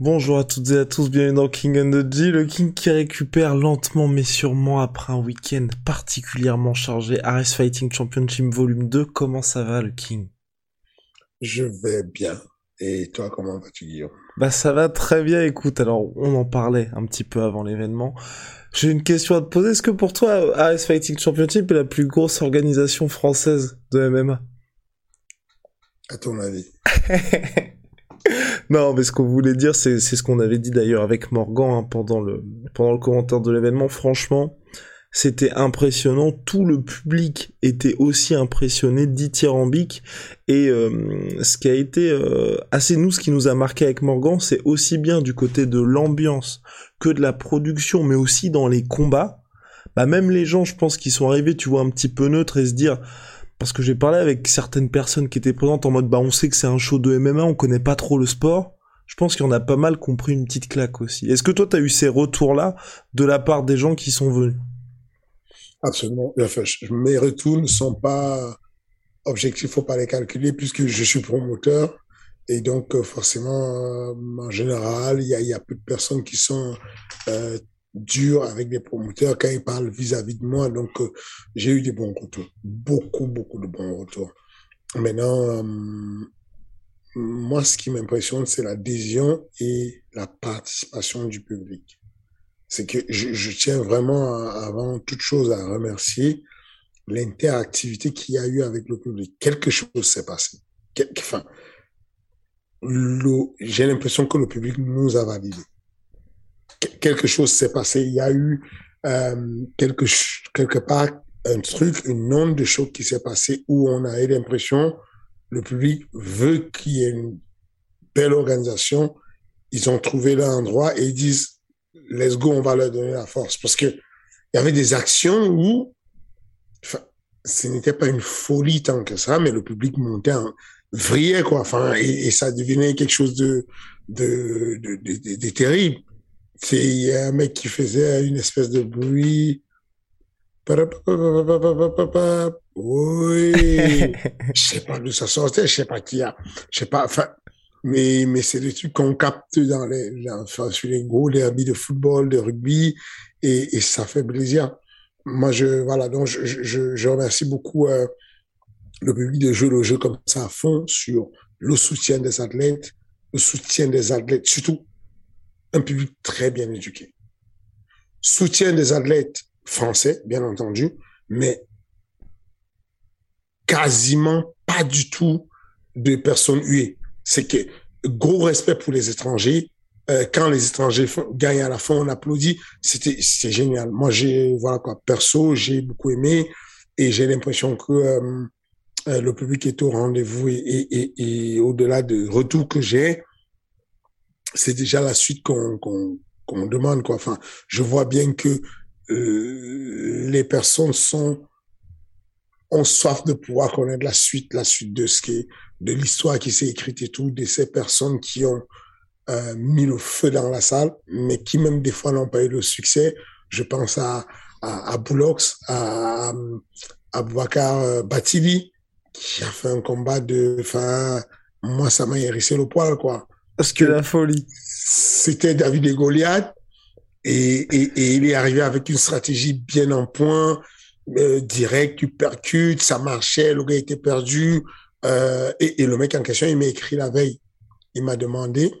Bonjour à toutes et à tous, bienvenue dans King and the G, le King qui récupère lentement mais sûrement après un week-end particulièrement chargé. Ares Fighting Championship Volume 2, comment ça va le King? Je vais bien. Et toi, comment vas-tu Guillaume? Bah ça va très bien, écoute, alors on en parlait un petit peu avant l'événement. J'ai une question à te poser, est-ce que pour toi, Ares Fighting Championship est la plus grosse organisation française de MMA À ton avis non, mais ce qu'on voulait dire, c'est ce qu'on avait dit d'ailleurs avec Morgan hein, pendant le pendant le commentaire de l'événement. Franchement, c'était impressionnant. Tout le public était aussi impressionné dithyrambique. Et euh, ce qui a été euh, assez nous, ce qui nous a marqué avec Morgan, c'est aussi bien du côté de l'ambiance que de la production, mais aussi dans les combats. Bah même les gens, je pense, qui sont arrivés, tu vois, un petit peu neutres et se dire parce que j'ai parlé avec certaines personnes qui étaient présentes en mode bah on sait que c'est un show de MMA, on connaît pas trop le sport. Je pense qu'il y a pas mal compris une petite claque aussi. Est-ce que toi tu as eu ces retours là de la part des gens qui sont venus? Absolument. Mes retours ne sont pas objectifs, faut pas les calculer puisque je suis promoteur et donc euh, forcément euh, en général il y a, y a peu de personnes qui sont euh, dur avec des promoteurs quand ils parlent vis-à-vis de moi. Donc, euh, j'ai eu des bons retours. Beaucoup, beaucoup de bons retours. Maintenant, euh, moi, ce qui m'impressionne, c'est l'adhésion et la participation du public. C'est que je, tiens vraiment, avant toute chose, à remercier l'interactivité qu'il y a eu avec le public. Quelque chose s'est passé. enfin, j'ai l'impression que le public nous a validé quelque chose s'est passé. Il y a eu euh, quelque, quelque part un truc, une onde de choc qui s'est passé où on a eu l'impression le public veut qu'il y ait une belle organisation. Ils ont trouvé l'endroit et ils disent let's go, on va leur donner la force. Parce que il y avait des actions où ce n'était pas une folie tant que ça, mais le public montait en vrillait quoi. Enfin, et, ça devenait quelque chose de de, de, de, de terrible c'est un mec qui faisait une espèce de bruit. Oui, je sais pas d'où ça sortait, je sais pas qui a, je sais pas, enfin, mais, mais c'est des trucs qu'on capte dans les, enfin, sur les gros derby de football, de rugby, et, et ça fait plaisir. Moi, je, voilà, donc, je, je, je remercie beaucoup euh, le public de jouer le jeu comme ça à fond sur le soutien des athlètes, le soutien des athlètes, surtout un public très bien éduqué. Soutien des athlètes français, bien entendu, mais quasiment pas du tout de personnes huées. C'est que gros respect pour les étrangers. Euh, quand les étrangers gagnent à la fin, on applaudit. C'était c'est génial. Moi, j'ai voilà quoi. Perso, j'ai beaucoup aimé et j'ai l'impression que euh, euh, le public est au rendez-vous et, et, et au-delà de retour que j'ai, c'est déjà la suite qu'on qu'on demande quoi. Enfin, je vois bien que euh, les personnes sont ont soif de pouvoir connaître la suite, la suite de ce qui est, de l'histoire qui s'est écrite et tout, de ces personnes qui ont euh, mis le feu dans la salle, mais qui même des fois n'ont pas eu le succès. Je pense à à, à Boulox, à, à euh, Batili, qui a fait un combat de, enfin, moi ça m'a hérissé le poil quoi. Parce que la folie. C'était David et Goliath. Et, et, et, il est arrivé avec une stratégie bien en point, euh, direct, tu percutes, ça marchait, le gars était perdu. Euh, et, et, le mec en question, il m'a écrit la veille. Il m'a demandé,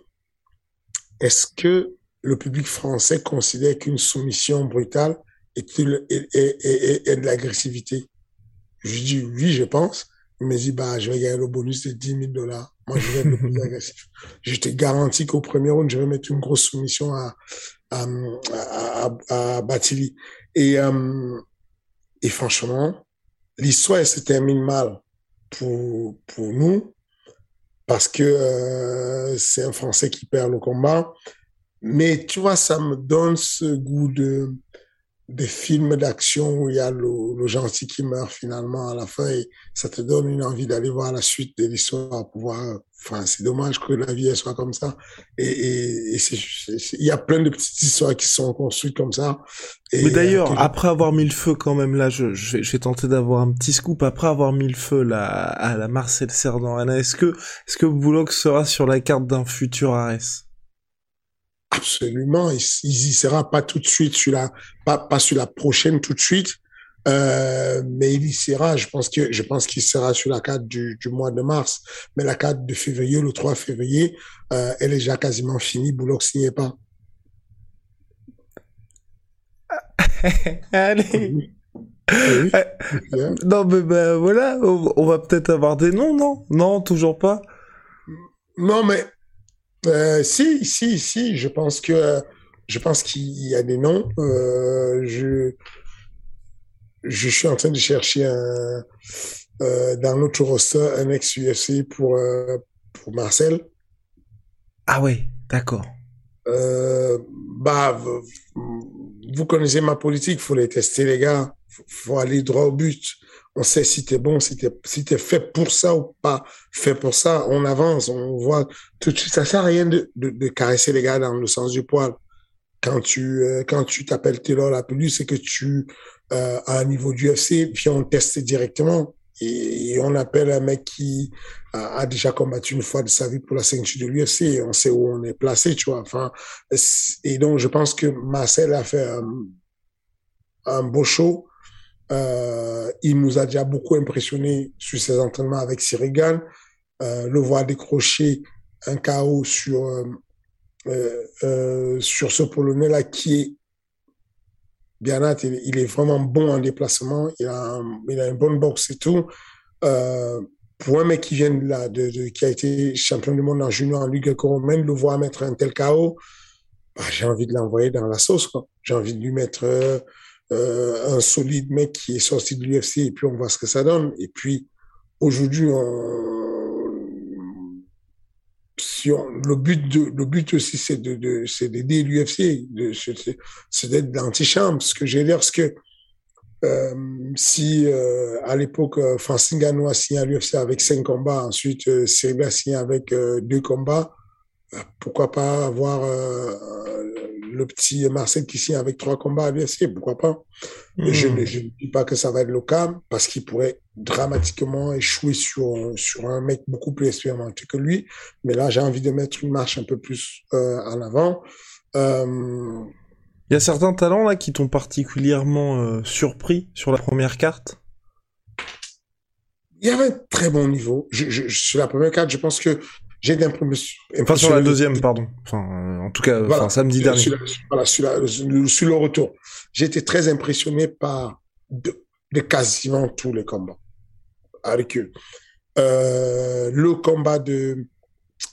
est-ce que le public français considère qu'une soumission brutale est, est, est, est de l'agressivité? Je dis oui, je pense. Il me dit, bah, je vais gagner le bonus de 10 000 dollars. Moi, je vais être le plus agressif. Je te garantis qu'au premier round, je vais mettre une grosse soumission à, à Batili. Et, euh, et franchement, l'histoire se termine mal pour, pour nous parce que euh, c'est un Français qui perd le combat. Mais tu vois, ça me donne ce goût de, des films d'action où il y a le, gentil qui meurt finalement à la fin et ça te donne une envie d'aller voir la suite de l'histoire pouvoir enfin c'est dommage que la vie elle soit comme ça. Et, et, il y a plein de petites histoires qui sont construites comme ça. Mais d'ailleurs euh, après avoir mis le feu quand même là je, je, vais, tenter d'avoir un petit scoop. Après avoir mis le feu là à la Marcel Cerdan est-ce que est-ce que Bullock sera sur la carte d'un futur Ares? Absolument, il, il y sera pas tout de suite sur la, pas, pas sur la prochaine tout de suite, euh, mais il y sera. Je pense que, je pense qu'il sera sur la carte du, du mois de mars, mais la carte de février, le 3 février, euh, elle est déjà quasiment finie. Boulogne n'y est pas. Allez. Euh, non, mais ben voilà, on va peut-être avoir des noms, non? Non, toujours pas? Non, mais euh, si, si, si, je pense que je pense qu'il y a des noms. Euh, je je suis en train de chercher un euh, dans notre roster un ex UFC pour euh, pour Marcel. Ah oui, d'accord. Euh, bah, vous connaissez ma politique, faut les tester les gars, faut, faut aller droit au but on sait si t'es bon, si t'es si es fait pour ça ou pas fait pour ça. On avance, on voit tout de suite. Ça sert à rien de, de, caresser les gars dans le sens du poil. Quand tu euh, quand tu t'appelles Taylor la plus, c'est que tu euh, à un niveau du UFC, puis on teste directement et, on appelle un mec qui a, déjà combattu une fois de sa vie pour la ceinture de l'UFC. On sait où on est placé, tu vois. Enfin, et donc je pense que Marcel a fait un beau show euh, il nous a déjà beaucoup impressionné sur ses entraînements avec Sirigan. Euh, le voir décrocher un chaos sur euh, sur ce Polonais-là qui est bien il, il, est vraiment bon en déplacement, il a, il a une bonne boxe et tout. Pour un mec qui vient de là, qui a été champion du monde en junior en Ligue romaine, le voir mettre un tel chaos, bah, j'ai envie de l'envoyer dans la sauce. J'ai envie de lui mettre euh, un solide mec qui est sorti de l'UFC et puis on voit ce que ça donne. Et puis aujourd'hui, si on, le but le but aussi c'est de, c'est d'aider l'UFC, c'est d'être l'antichambre. Ce que j'ai dire, c'est que euh, si euh, à l'époque euh, Francine Gano a signé à l'UFC avec cinq combats, ensuite euh, Cyril a signé avec deux combats, pourquoi pas avoir le petit Marcel qui signe avec trois combats à l'UFC, pourquoi pas hmm. Je ne dis pas que ça va être le cas parce qu'il pourrait dramatiquement échouer sur, sur un mec beaucoup plus expérimenté que lui. Mais là, j'ai envie de mettre une marche un peu plus euh, en avant. Euh... Il y a certains talents là qui t'ont particulièrement euh, surpris sur la première carte? Il y avait un très bon niveau. Je, je, sur la première carte, je pense que j'ai d'impression. Enfin, sur la deuxième, pardon. Enfin, euh, en tout cas, voilà, samedi dernier. Sur, voilà, sur, la, sur, le retour. J'ai été très impressionné par de, de, quasiment tous les combats avec eux. Euh, le combat de,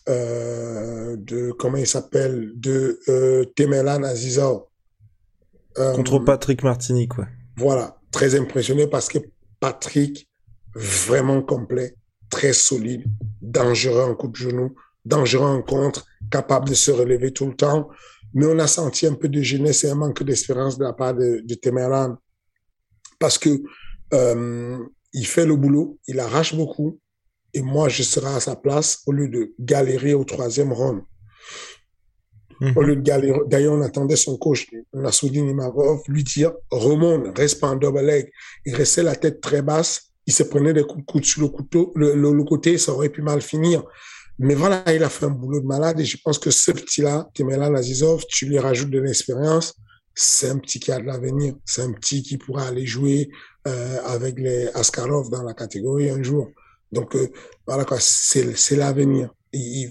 euh, de comment il s'appelle, de euh, Temelan Azizao. Contre Patrick Martinique, ouais. Voilà, très impressionné parce que Patrick, vraiment complet, très solide, dangereux en coup de genou, dangereux en contre, capable de se relever tout le temps. Mais on a senti un peu de jeunesse et un manque d'espérance de la part de, de Temeran parce que euh, il fait le boulot, il arrache beaucoup, et moi je serai à sa place au lieu de galérer au troisième round. Mm -hmm. Au lieu de galérer, d'ailleurs on attendait son coach, Nassoudine Imarov, lui dire remonte, reste pas en double leg. Il restait la tête très basse il se prenait des coups coude sur le, couteau, le, le, côté, ça aurait pu mal finir. Mais voilà, il a fait un boulot de malade et je pense que ce petit-là, Temelan Azizov, tu lui rajoutes de l'expérience, c'est un petit qui a de l'avenir. C'est un petit qui pourra aller jouer euh, avec les Askarov dans la catégorie un jour. Donc euh, voilà quoi, c'est l'avenir.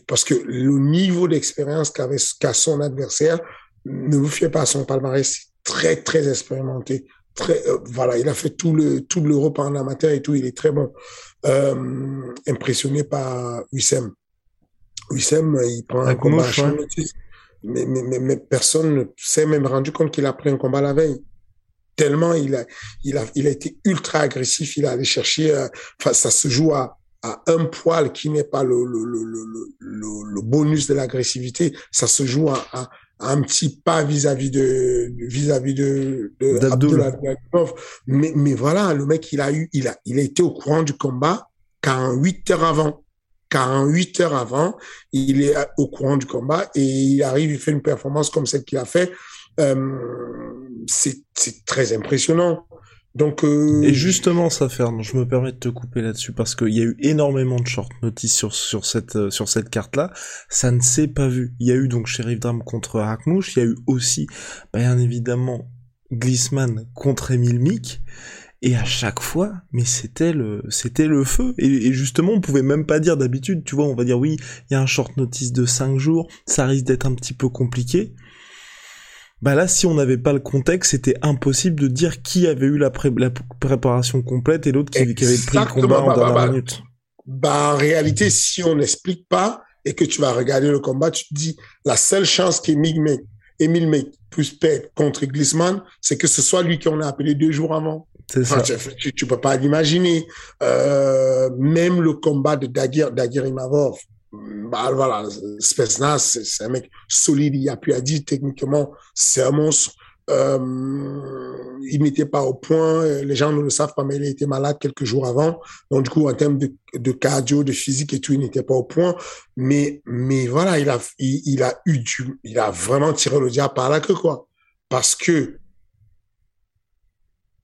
Parce que le niveau d'expérience qu'avait qu'a son adversaire ne vous fiez pas à son palmarès très très expérimenté très, euh, voilà, il a fait tout le tout l'Europe en amateur et tout, il est très bon. euh, impressionné par Wissem. Wissem, il prend un combat à mais, mais, mais, personne ne s'est même rendu compte qu'il a pris un combat la veille. Tellement il a, il a, il a été ultra agressif, il a allé chercher, euh, enfin, ça se joue à, à un poil qui n'est pas le, le, le, le, le bonus de l'agressivité, ça se joue à, à, un petit pas vis-à-vis de vis-à-vis de, de mais mais voilà le mec il a eu il a il a été au courant du combat 48 heures avant. 48 heures avant il est au courant du combat et il arrive il fait une performance comme celle qu'il a fait. Euh, c'est très impressionnant euh... Et justement, ça, Fernand, je me permets de te couper là-dessus parce qu'il y a eu énormément de short notices sur, sur cette, euh, sur cette carte-là. Ça ne s'est pas vu. Il y a eu donc Sheriff Dram contre Hackmouche. Il y a eu aussi, bien évidemment, Glissman contre Emile Mick. Et à chaque fois, mais c'était le, c'était le feu. Et, et, justement, on pouvait même pas dire d'habitude, tu vois, on va dire oui, il y a un short notice de 5 jours, ça risque d'être un petit peu compliqué bah là, si on n'avait pas le contexte, c'était impossible de dire qui avait eu la, préparation complète et l'autre qui, avait pris le combat en dernière bah, minute. Bah, en réalité, si on n'explique pas et que tu vas regarder le combat, tu te dis, la seule chance qu'Emile May, Emile May puisse perdre contre Glissman, c'est que ce soit lui qu'on a appelé deux jours avant. Ça. Tu, tu, peux pas l'imaginer. Euh, même le combat de Dagir, Dagir Imavov, bah voilà, Spetsnaz, c'est un mec solide, il a plus à dire, techniquement, c'est un monstre. Euh, il n'était pas au point, les gens ne le savent pas, mais il a été malade quelques jours avant. Donc, du coup, en termes de, de cardio, de physique et tout, il n'était pas au point. Mais, mais voilà, il a, il, il, a eu du, il a vraiment tiré le diable par la queue, quoi. Parce que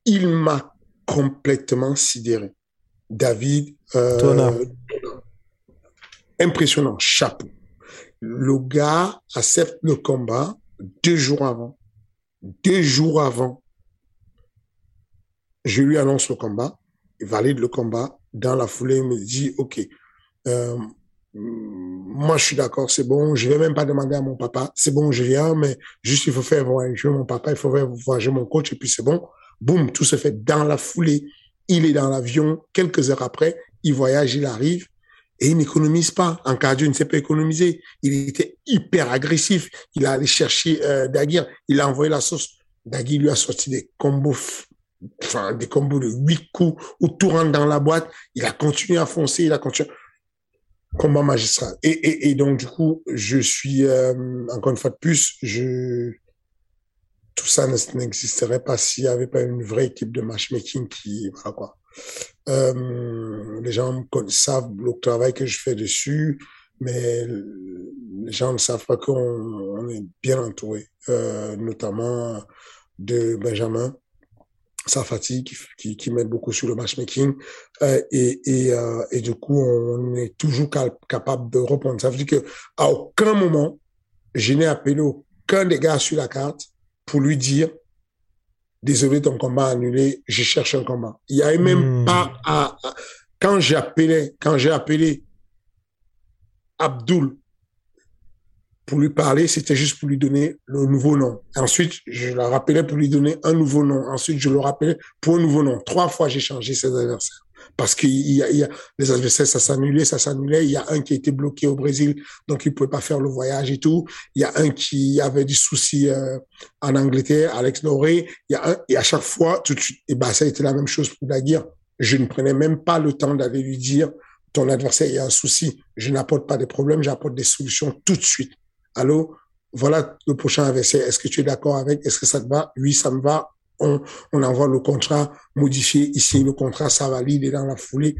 il m'a complètement sidéré. David, euh, impressionnant, chapeau. Le gars accepte le combat deux jours avant. Deux jours avant, je lui annonce le combat, il valide le combat. Dans la foulée, il me dit, OK, euh, moi je suis d'accord, c'est bon, je vais même pas demander à mon papa, c'est bon, je viens, mais juste il faut faire voyager mon papa, il faut faire voyager mon coach, et puis c'est bon. Boum, tout se fait dans la foulée. Il est dans l'avion, quelques heures après, il voyage, il arrive, et il n'économise pas. En cardio, il ne sait pas économiser. Il était hyper agressif. Il a allé chercher euh. Il a envoyé la sauce. Daguir lui a sorti des combos, enfin des combos de huit coups où tout rentre dans la boîte. Il a continué à foncer. Il a continué. Combat magistral. Et donc du coup, je suis euh, encore une fois de plus, je tout ça n'existerait pas s'il n'y avait pas une vraie équipe de matchmaking qui voilà quoi euh, les gens savent le travail que je fais dessus, mais les gens ne savent pas qu'on est bien entouré, euh, notamment de Benjamin Safati qui, qui, m'aide beaucoup sur le matchmaking euh, et, du coup on est toujours capable de répondre. Ça veut dire que à aucun moment je n'ai appelé aucun des gars sur la carte pour lui dire désolé, ton combat annulé, je cherche un combat. Il y avait même hmm. pas à, quand j'ai appelé, quand j'ai appelé Abdul pour lui parler, c'était juste pour lui donner le nouveau nom. Ensuite, je le rappelais pour lui donner un nouveau nom. Ensuite, je le rappelais pour un nouveau nom. Trois fois, j'ai changé ses adversaires parce qu'il y y a les adversaires, ça s'annulait, ça s'annulait. Il y a un qui été bloqué au Brésil, donc il pouvait pas faire le voyage et tout. Il y a un qui avait du souci euh, en Angleterre, Alex Noré. Il y a un, et à chaque fois, tout de suite, et ben ça a été la même chose pour Daguerre. Je ne prenais même pas le temps d'aller lui dire ton adversaire il y a un souci. Je n'apporte pas des problèmes, j'apporte des solutions tout de suite. Allô, voilà le prochain adversaire. Est-ce que tu es d'accord avec? Est-ce que ça te va? Oui, ça me va on, on envoie le contrat modifié ici, le contrat, ça valide et dans la foulée.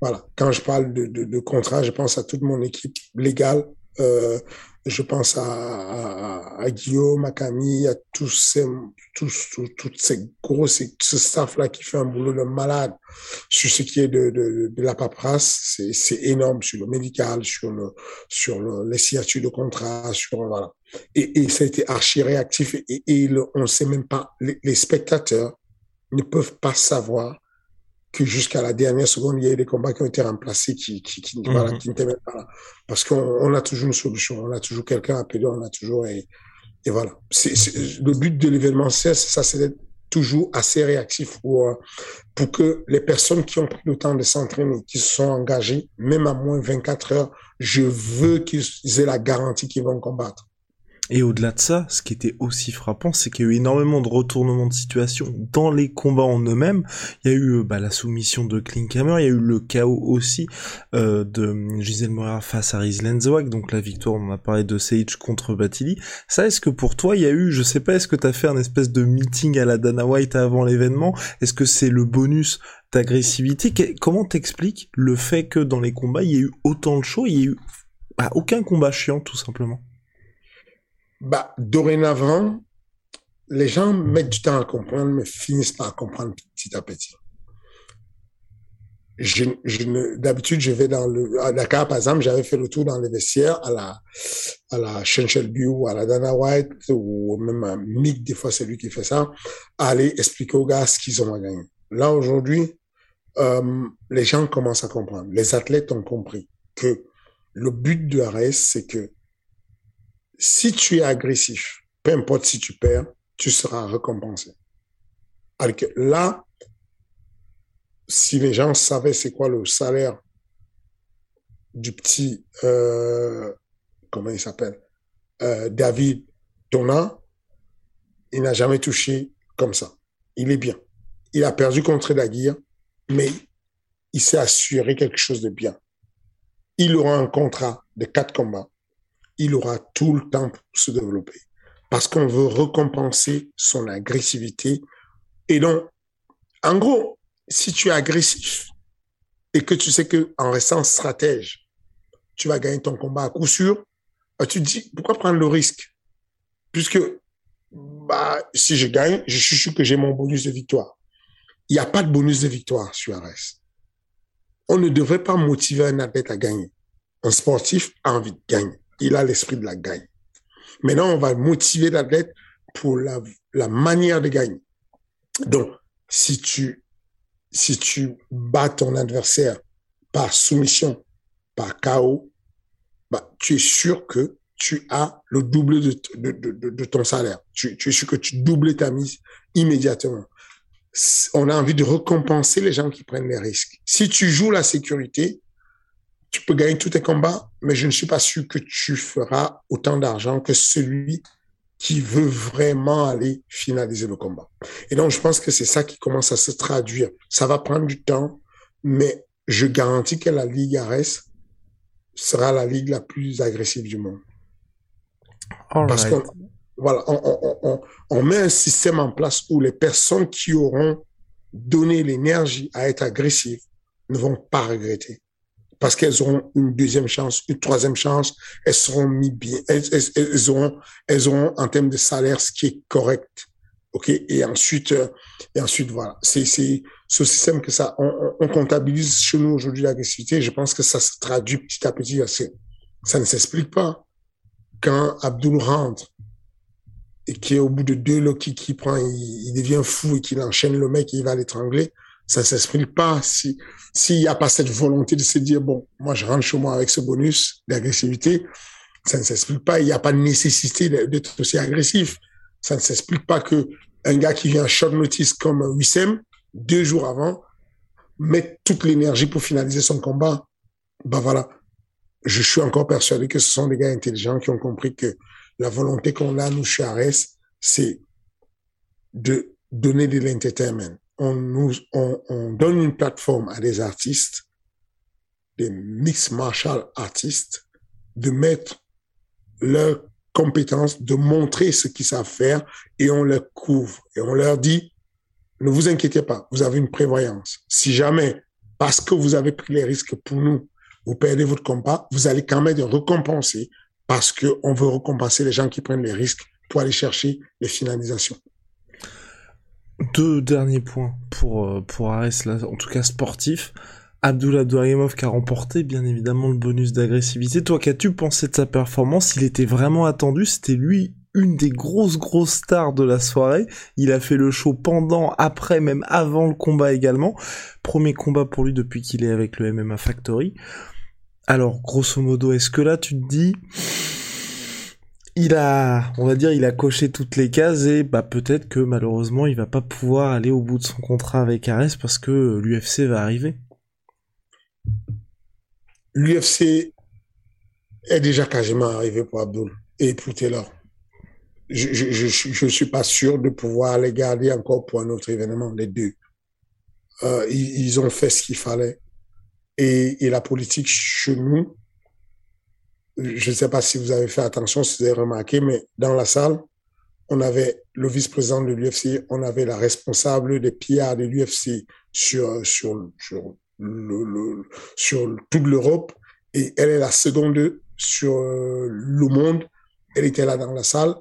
Voilà. Quand je parle de, de, de contrat, je pense à toute mon équipe légale. Euh, je pense à, à, à, Guillaume, à Camille, à tous ces, tous, toutes ces grosses, ce staff-là qui fait un boulot de malade sur ce qui est de, de, de la paperasse. C'est, c'est énorme sur le médical, sur le, sur le, les signatures de contrat, sur, voilà. Et, et ça a été archi réactif et, et on ne sait même pas, les, les spectateurs ne peuvent pas savoir que jusqu'à la dernière seconde, il y a eu des combats qui ont été remplacés qui, qui, qui, mm -hmm. qui n'étaient même pas là. Parce qu'on on a toujours une solution, on a toujours quelqu'un à appeler, on a toujours, et, et voilà. c'est le but de l'événement c'est ça, c'est d'être toujours assez réactif pour, pour que les personnes qui ont pris le temps de s'entraîner, qui se sont engagées, même à moins 24 heures, je veux qu'ils aient la garantie qu'ils vont combattre. Et au-delà de ça, ce qui était aussi frappant, c'est qu'il y a eu énormément de retournements de situation dans les combats en eux-mêmes. Il y a eu euh, bah, la soumission de Klinkhammer, il y a eu le chaos aussi euh, de Gisèle Moira face à Riz Lenzwag, donc la victoire, on a parlé de Sage contre Batili. Ça, est-ce que pour toi, il y a eu, je sais pas, est-ce que tu as fait un espèce de meeting à la Dana White avant l'événement? Est-ce que c'est le bonus d'agressivité? Comment t'expliques le fait que dans les combats, il y ait eu autant de show, il y ait eu bah, aucun combat chiant, tout simplement? Bah, dorénavant, les gens mettent du temps à comprendre, mais finissent par comprendre petit à petit. Je, je d'habitude, je vais dans le, à Dakar, par exemple, j'avais fait le tour dans les vestiaires à la, à la Shelby ou à la Dana White ou même à Mick, des fois c'est lui qui fait ça, aller expliquer aux gars ce qu'ils ont à gagner. Là, aujourd'hui, euh, les gens commencent à comprendre. Les athlètes ont compris que le but de RS, c'est que si tu es agressif, peu importe si tu perds, tu seras récompensé. Alors que là, si les gens savaient c'est quoi le salaire du petit, euh, comment il s'appelle, euh, David Tona, il n'a jamais touché comme ça. Il est bien. Il a perdu contre Daguirre, mais il s'est assuré quelque chose de bien. Il aura un contrat de quatre combats il aura tout le temps pour se développer. Parce qu'on veut récompenser son agressivité. Et donc, en gros, si tu es agressif et que tu sais que en restant stratège, tu vas gagner ton combat à coup sûr, bah, tu te dis, pourquoi prendre le risque? Puisque, bah, si je gagne, je suis sûr que j'ai mon bonus de victoire. Il n'y a pas de bonus de victoire sur RS. On ne devrait pas motiver un athlète à gagner. Un sportif a envie de gagner il a l'esprit de la gagne. Maintenant, on va motiver l'athlète pour la, manière de gagner. Donc, si tu, si tu bats ton adversaire par soumission, par chaos, bah, tu es sûr que tu as le double de, de, de, de ton salaire. Tu, tu, es sûr que tu doubles ta mise immédiatement. On a envie de récompenser les gens qui prennent les risques. Si tu joues la sécurité, tu peux gagner tous tes combats, mais je ne suis pas sûr que tu feras autant d'argent que celui qui veut vraiment aller finaliser le combat. Et donc, je pense que c'est ça qui commence à se traduire. Ça va prendre du temps, mais je garantis que la Ligue ARES sera la ligue la plus agressive du monde. Parce qu'on voilà, on, on, on, on, met un système en place où les personnes qui auront donné l'énergie à être agressives ne vont pas regretter parce qu'elles auront une deuxième chance, une troisième chance, elles seront mis bien, elles, auront, elles auront en termes de salaire ce qui est correct. OK? Et ensuite, euh, et ensuite, voilà. C'est, c'est ce système que ça, on, on comptabilise chez nous aujourd'hui l'agressivité. Je pense que ça se traduit petit à petit. Ça ne s'explique pas. Quand Abdul rentre et qui est au bout de deux loquis qui prend, il devient fou et qu'il enchaîne le mec et il va l'étrangler, ça s'explique pas si s'il n'y a pas cette volonté de se dire bon moi je rentre chez moi avec ce bonus d'agressivité ça ne s'explique pas. Il n'y a pas de nécessité d'être aussi agressif. Ça ne s'explique pas que un gars qui vient short notice comme Wissem deux jours avant met toute l'énergie pour finaliser son combat. Ben voilà. Je suis encore persuadé que ce sont des gars intelligents qui ont compris que la volonté qu'on a nous chez Ares c'est de donner de l'entertainment on, nous, on, on, donne une plateforme à des artistes, des mix martial artistes, de mettre leurs compétences, de montrer ce qu'ils savent faire et on leur couvre et on leur dit, ne vous inquiétez pas, vous avez une prévoyance. Si jamais, parce que vous avez pris les risques pour nous, vous perdez votre combat, vous allez quand même récompenser parce que on veut récompenser les gens qui prennent les risques pour aller chercher les finalisations. Deux derniers points pour, euh, pour Ares, là, en tout cas sportif. Abdullah Abdouragimov qui a remporté bien évidemment le bonus d'agressivité. Toi, qu'as-tu pensé de sa performance? Il était vraiment attendu, c'était lui une des grosses grosses stars de la soirée. Il a fait le show pendant, après, même avant le combat également. Premier combat pour lui depuis qu'il est avec le MMA Factory. Alors, grosso modo, est-ce que là tu te dis il a, on va dire, il a coché toutes les cases et bah peut-être que malheureusement il va pas pouvoir aller au bout de son contrat avec Ares parce que l'UFC va arriver. L'UFC est déjà quasiment arrivé pour Abdul et pour Taylor. Je, je, je, je, suis pas sûr de pouvoir les garder encore pour un autre événement, les deux. Euh, ils, ils, ont fait ce qu'il fallait. Et, et, la politique chez nous, je ne sais pas si vous avez fait attention, si vous avez remarqué, mais dans la salle, on avait le vice-président de l'UFC, on avait la responsable des PR de l'UFC sur, sur, sur, le, sur toute l'Europe, et elle est la seconde sur le monde. Elle était là dans la salle.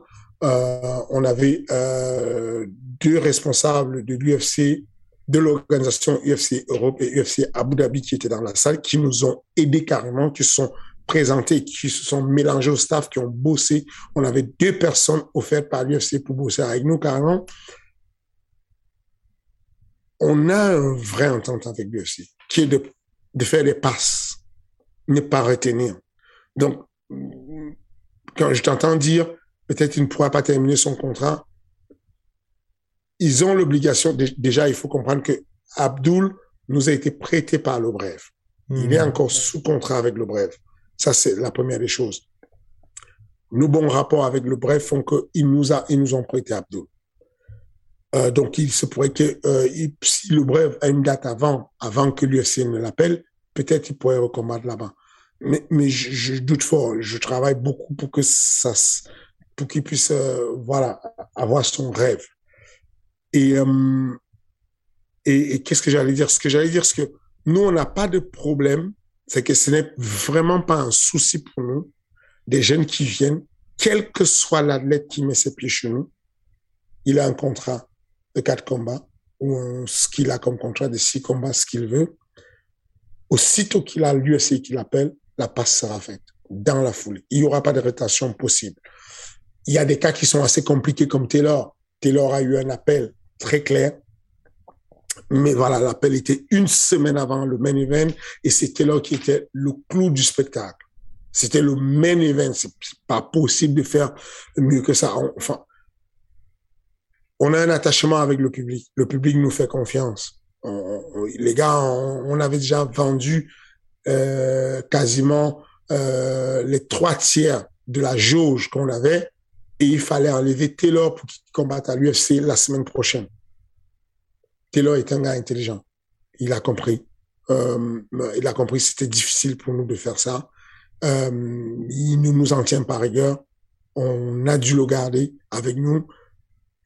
Euh, on avait euh, deux responsables de l'UFC, de l'organisation UFC Europe et UFC Abu Dhabi qui étaient dans la salle, qui nous ont aidés carrément, qui sont présentés, qui se sont mélangés au staff, qui ont bossé. On avait deux personnes offertes par l'UFC pour bosser avec nous carrément. On a un vrai entente avec l'UFC, qui est de, de faire des passes, ne pas retenir. Donc, quand je t'entends dire, peut-être il ne pourra pas terminer son contrat, ils ont l'obligation, déjà, il faut comprendre que Abdul nous a été prêté par le Bref. Il est hmm. encore sous contrat avec le Bref. Ça, c'est la première des choses. Nos bons rapports avec le Bref font qu'ils nous, a, nous ont prêté Abdul. Euh, donc, il se pourrait que euh, si le Bref a une date avant, avant que l'UFC ne l'appelle, peut-être il pourrait recombattre là-bas. Mais, je, doute fort. Je travaille beaucoup pour que ça, pour qu'il puisse, euh, voilà, avoir son rêve. Et, et, et qu'est-ce que j'allais dire? Ce que j'allais dire, c'est que nous, on n'a pas de problème. C'est que ce n'est vraiment pas un souci pour nous des jeunes qui viennent, quel que soit l'athlète qui met ses pieds chez nous. Il a un contrat de quatre combats ou ce qu'il a comme contrat de six combats, ce qu'il veut. Aussitôt qu'il a l'UFC qui l'appelle, la passe sera faite dans la foulée. Il n'y aura pas de rétention possible. Il y a des cas qui sont assez compliqués comme Taylor. Taylor a eu un appel très clair. Mais voilà, l'appel était une semaine avant le main event et c'était là qui était le clou du spectacle. C'était le main event. C'est pas possible de faire mieux que ça. Enfin, on a un attachement avec le public. Le public nous fait confiance. les gars, on, avait déjà vendu euh, quasiment euh, les trois tiers de la jauge qu'on avait et il fallait enlever Taylor pour qu'il combatte à l'UFC la semaine prochaine. Taylor est un gars intelligent. Il a compris. Euh, il a compris que c'était difficile pour nous de faire ça. Euh, il ne nous en tient par rigueur. On a dû le garder avec nous,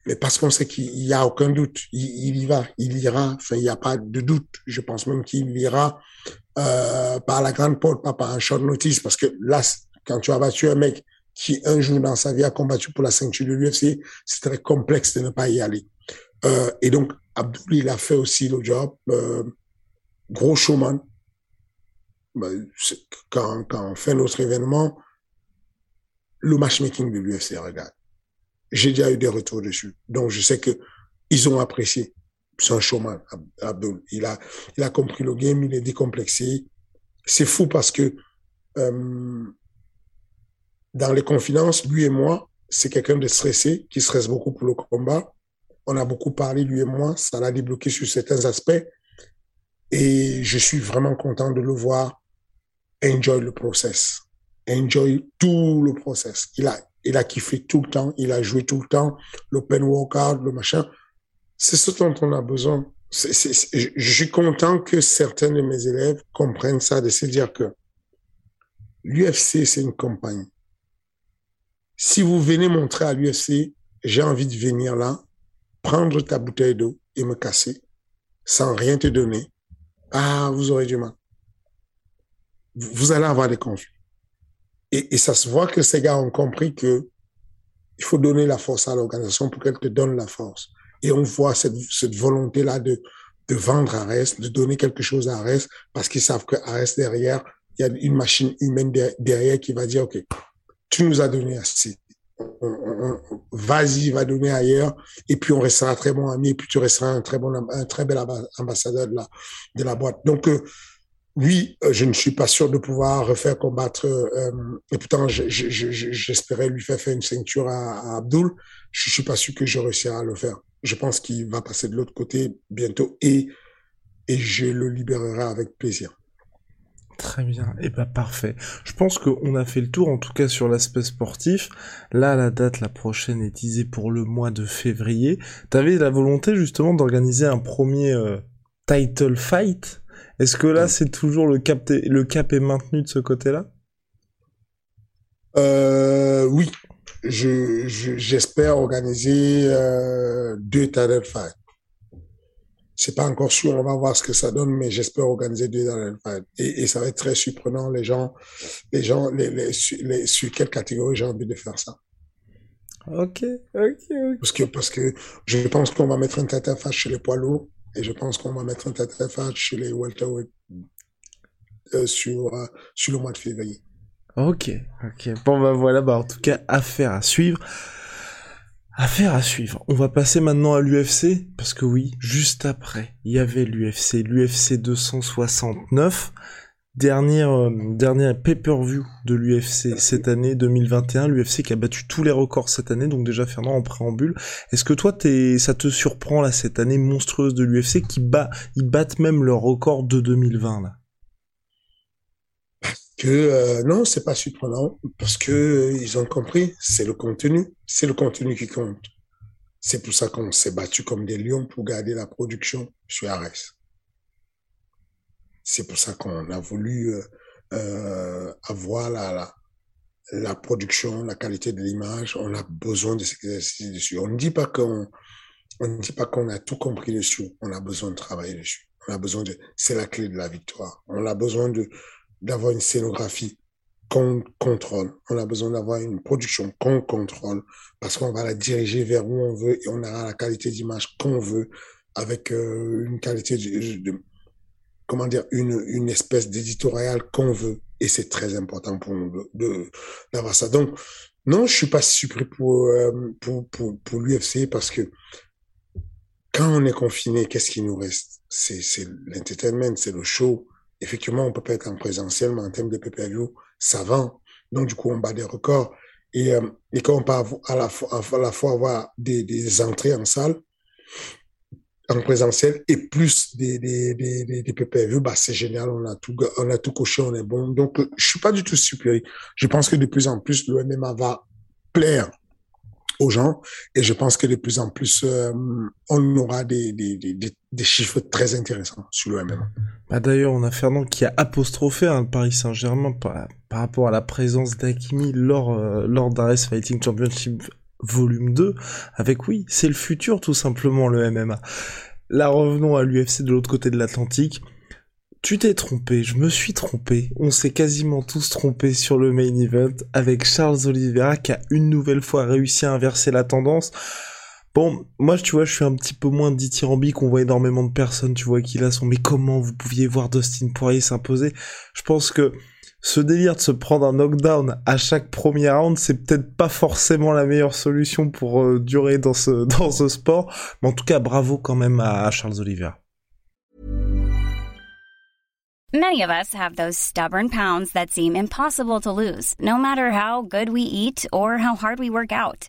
mais parce qu'on sait qu'il y a aucun doute. Il, y va, il ira. Enfin, il n'y a pas de doute. Je pense même qu'il ira euh, par la grande porte, pas par un short notice, parce que là, quand tu as battu un mec qui un jour dans sa vie a combattu pour la ceinture de l'UFC, c'est très complexe de ne pas y aller. Et donc, Abdul, il a fait aussi le job. Euh, gros showman. Ben, quand, quand on fait notre événement, le matchmaking de l'UFC, regarde. J'ai déjà eu des retours dessus. Donc, je sais que ils ont apprécié. C'est un showman, Abdul. Il a, il a compris le game, il est décomplexé. C'est fou parce que euh, dans les confidences, lui et moi, c'est quelqu'un de stressé, qui stresse beaucoup pour le combat. On a beaucoup parlé, lui et moi, ça l'a débloqué sur certains aspects. Et je suis vraiment content de le voir enjoy le process, enjoy tout le process. Il a, il a kiffé tout le temps, il a joué tout le temps, l'open workout, le machin. C'est ce dont on a besoin. je suis content que certains de mes élèves comprennent ça, de se dire que l'UFC, c'est une compagnie. Si vous venez montrer à l'UFC, j'ai envie de venir là, prendre ta bouteille d'eau et me casser sans rien te donner, ah, vous aurez du mal. Vous allez avoir des conflits. Et, ça se voit que ces gars ont compris que il faut donner la force à l'organisation pour qu'elle te donne la force. Et on voit cette, cette volonté-là de, de vendre Ares, de donner quelque chose à Ares, parce qu'ils savent que Ares derrière, il y a une machine humaine derrière qui va dire, OK, tu nous as donné assez vas-y, va donner ailleurs, et puis on restera très bon ami, et puis tu resteras un très bon, un très bel ambassadeur de la, de la boîte. Donc, euh, oui, euh, je ne suis pas sûr de pouvoir refaire combattre. Euh, et pourtant, j'espérais lui faire faire une ceinture à, Abdul. Je suis pas sûr que je réussirai à le faire. Je pense qu'il va passer de l'autre côté bientôt et et je le libérerai avec plaisir. Très bien, et eh bah ben, parfait. Je pense qu'on a fait le tour, en tout cas sur l'aspect sportif. Là, la date, la prochaine, est teasée pour le mois de février. T'avais la volonté justement d'organiser un premier euh, title fight? Est-ce que là, c'est toujours le cap, le cap est maintenu de ce côté-là? Euh, Oui, j'espère organiser euh, deux talent fight. C'est pas encore sûr, on va voir ce que ça donne, mais j'espère organiser deux talent fight. Et, ça va être très surprenant, les gens, les gens, les, les, sur quelle catégorie j'ai envie de faire ça. Ok, ok, ok. Parce que, parce que je pense qu'on va mettre un tata fight chez les poids lourds et je pense qu'on va mettre un tête chez les welterweight euh, sur, euh, sur le mois de février. Ok, ok. Bon bah voilà, bah en tout cas, affaire à suivre. Affaire à suivre. On va passer maintenant à l'UFC, parce que oui, juste après, il y avait l'UFC, l'UFC 269 dernière pay-per-view de l'UFC cette année 2021, l'UFC qui a battu tous les records cette année. Donc déjà Fernand en préambule, est-ce que toi t'es ça te surprend là cette année monstrueuse de l'UFC qui bat ils battent même leur record de 2020 là? Que euh, non, c'est pas surprenant parce que euh, ils ont compris, c'est le contenu, c'est le contenu qui compte. C'est pour ça qu'on s'est battu comme des lions pour garder la production sur Ares. C'est pour ça qu'on a voulu euh, euh, avoir la, la, la, production, la qualité de l'image. On a besoin de s'exercer dessus. On ne dit pas qu'on on ne dit pas qu'on a tout compris dessus. On a besoin de travailler dessus. On a besoin de, c'est la clé de la victoire. On a besoin de, d'avoir une scénographie qu'on contrôle. On a besoin d'avoir une production qu'on contrôle parce qu'on va la diriger vers où on veut et on aura la qualité d'image qu'on veut avec euh, une qualité de, comment dire, une, une espèce d'éditorial qu'on veut. Et c'est très important pour nous de, d'avoir ça. Donc, non, je suis pas surpris pour, euh, pour, pour, pour l'UFC parce que quand on est confiné, qu'est-ce qui nous reste? C'est, c'est l'entertainment, c'est le show. Effectivement, on peut pas être en présentiel, mais en termes de pay-per-view, ça vend. Donc, du coup, on bat des records. Et, euh, et quand on peut à la fois, à la fois avoir des, des entrées en salle, en présentiel et plus des, des, des, bah, c'est génial, on a tout, on a tout coché, on est bon. Donc, je suis pas du tout surpris. Je pense que de plus en plus, le MMA va plaire aux gens et je pense que de plus en plus, euh, on aura des, des, des, chiffres très intéressants sur le MMA. Bah D'ailleurs, on a Fernand qui a apostrophé hein, Paris Saint-Germain par, rapport à la présence d'Akimi lors, euh, lors Fighting Championship volume 2, avec oui, c'est le futur tout simplement le MMA. Là revenons à l'UFC de l'autre côté de l'Atlantique. Tu t'es trompé, je me suis trompé, on s'est quasiment tous trompés sur le main event avec Charles Oliveira qui a une nouvelle fois réussi à inverser la tendance. Bon, moi, tu vois, je suis un petit peu moins dithyrambique, on voit énormément de personnes, tu vois, qui là sont, mais comment vous pouviez voir Dustin Poirier s'imposer? Je pense que ce délire de se prendre un knockdown à chaque premier round, c'est peut-être pas forcément la meilleure solution pour euh, durer dans ce, dans ce sport. Mais en tout cas, bravo quand même à, à Charles Oliveira. Many of us have those stubborn pounds that seem impossible to lose, no matter how good we eat or how hard we work out.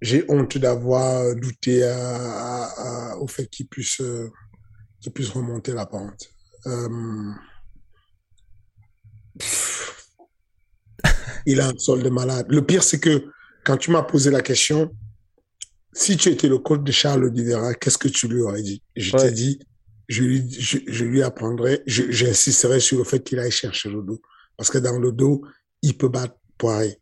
J'ai honte d'avoir douté à, à, à, au fait qu'il puisse, euh, qu'il puisse remonter la pente. Euh, il a un sol de malade. Le pire, c'est que quand tu m'as posé la question, si tu étais le coach de Charles Oliveira, qu'est-ce que tu lui aurais dit? Je t'ai dit, je lui, je, lui apprendrai, j'insisterai sur le fait qu'il aille chercher le dos. Parce que dans le dos, il peut battre Poirier.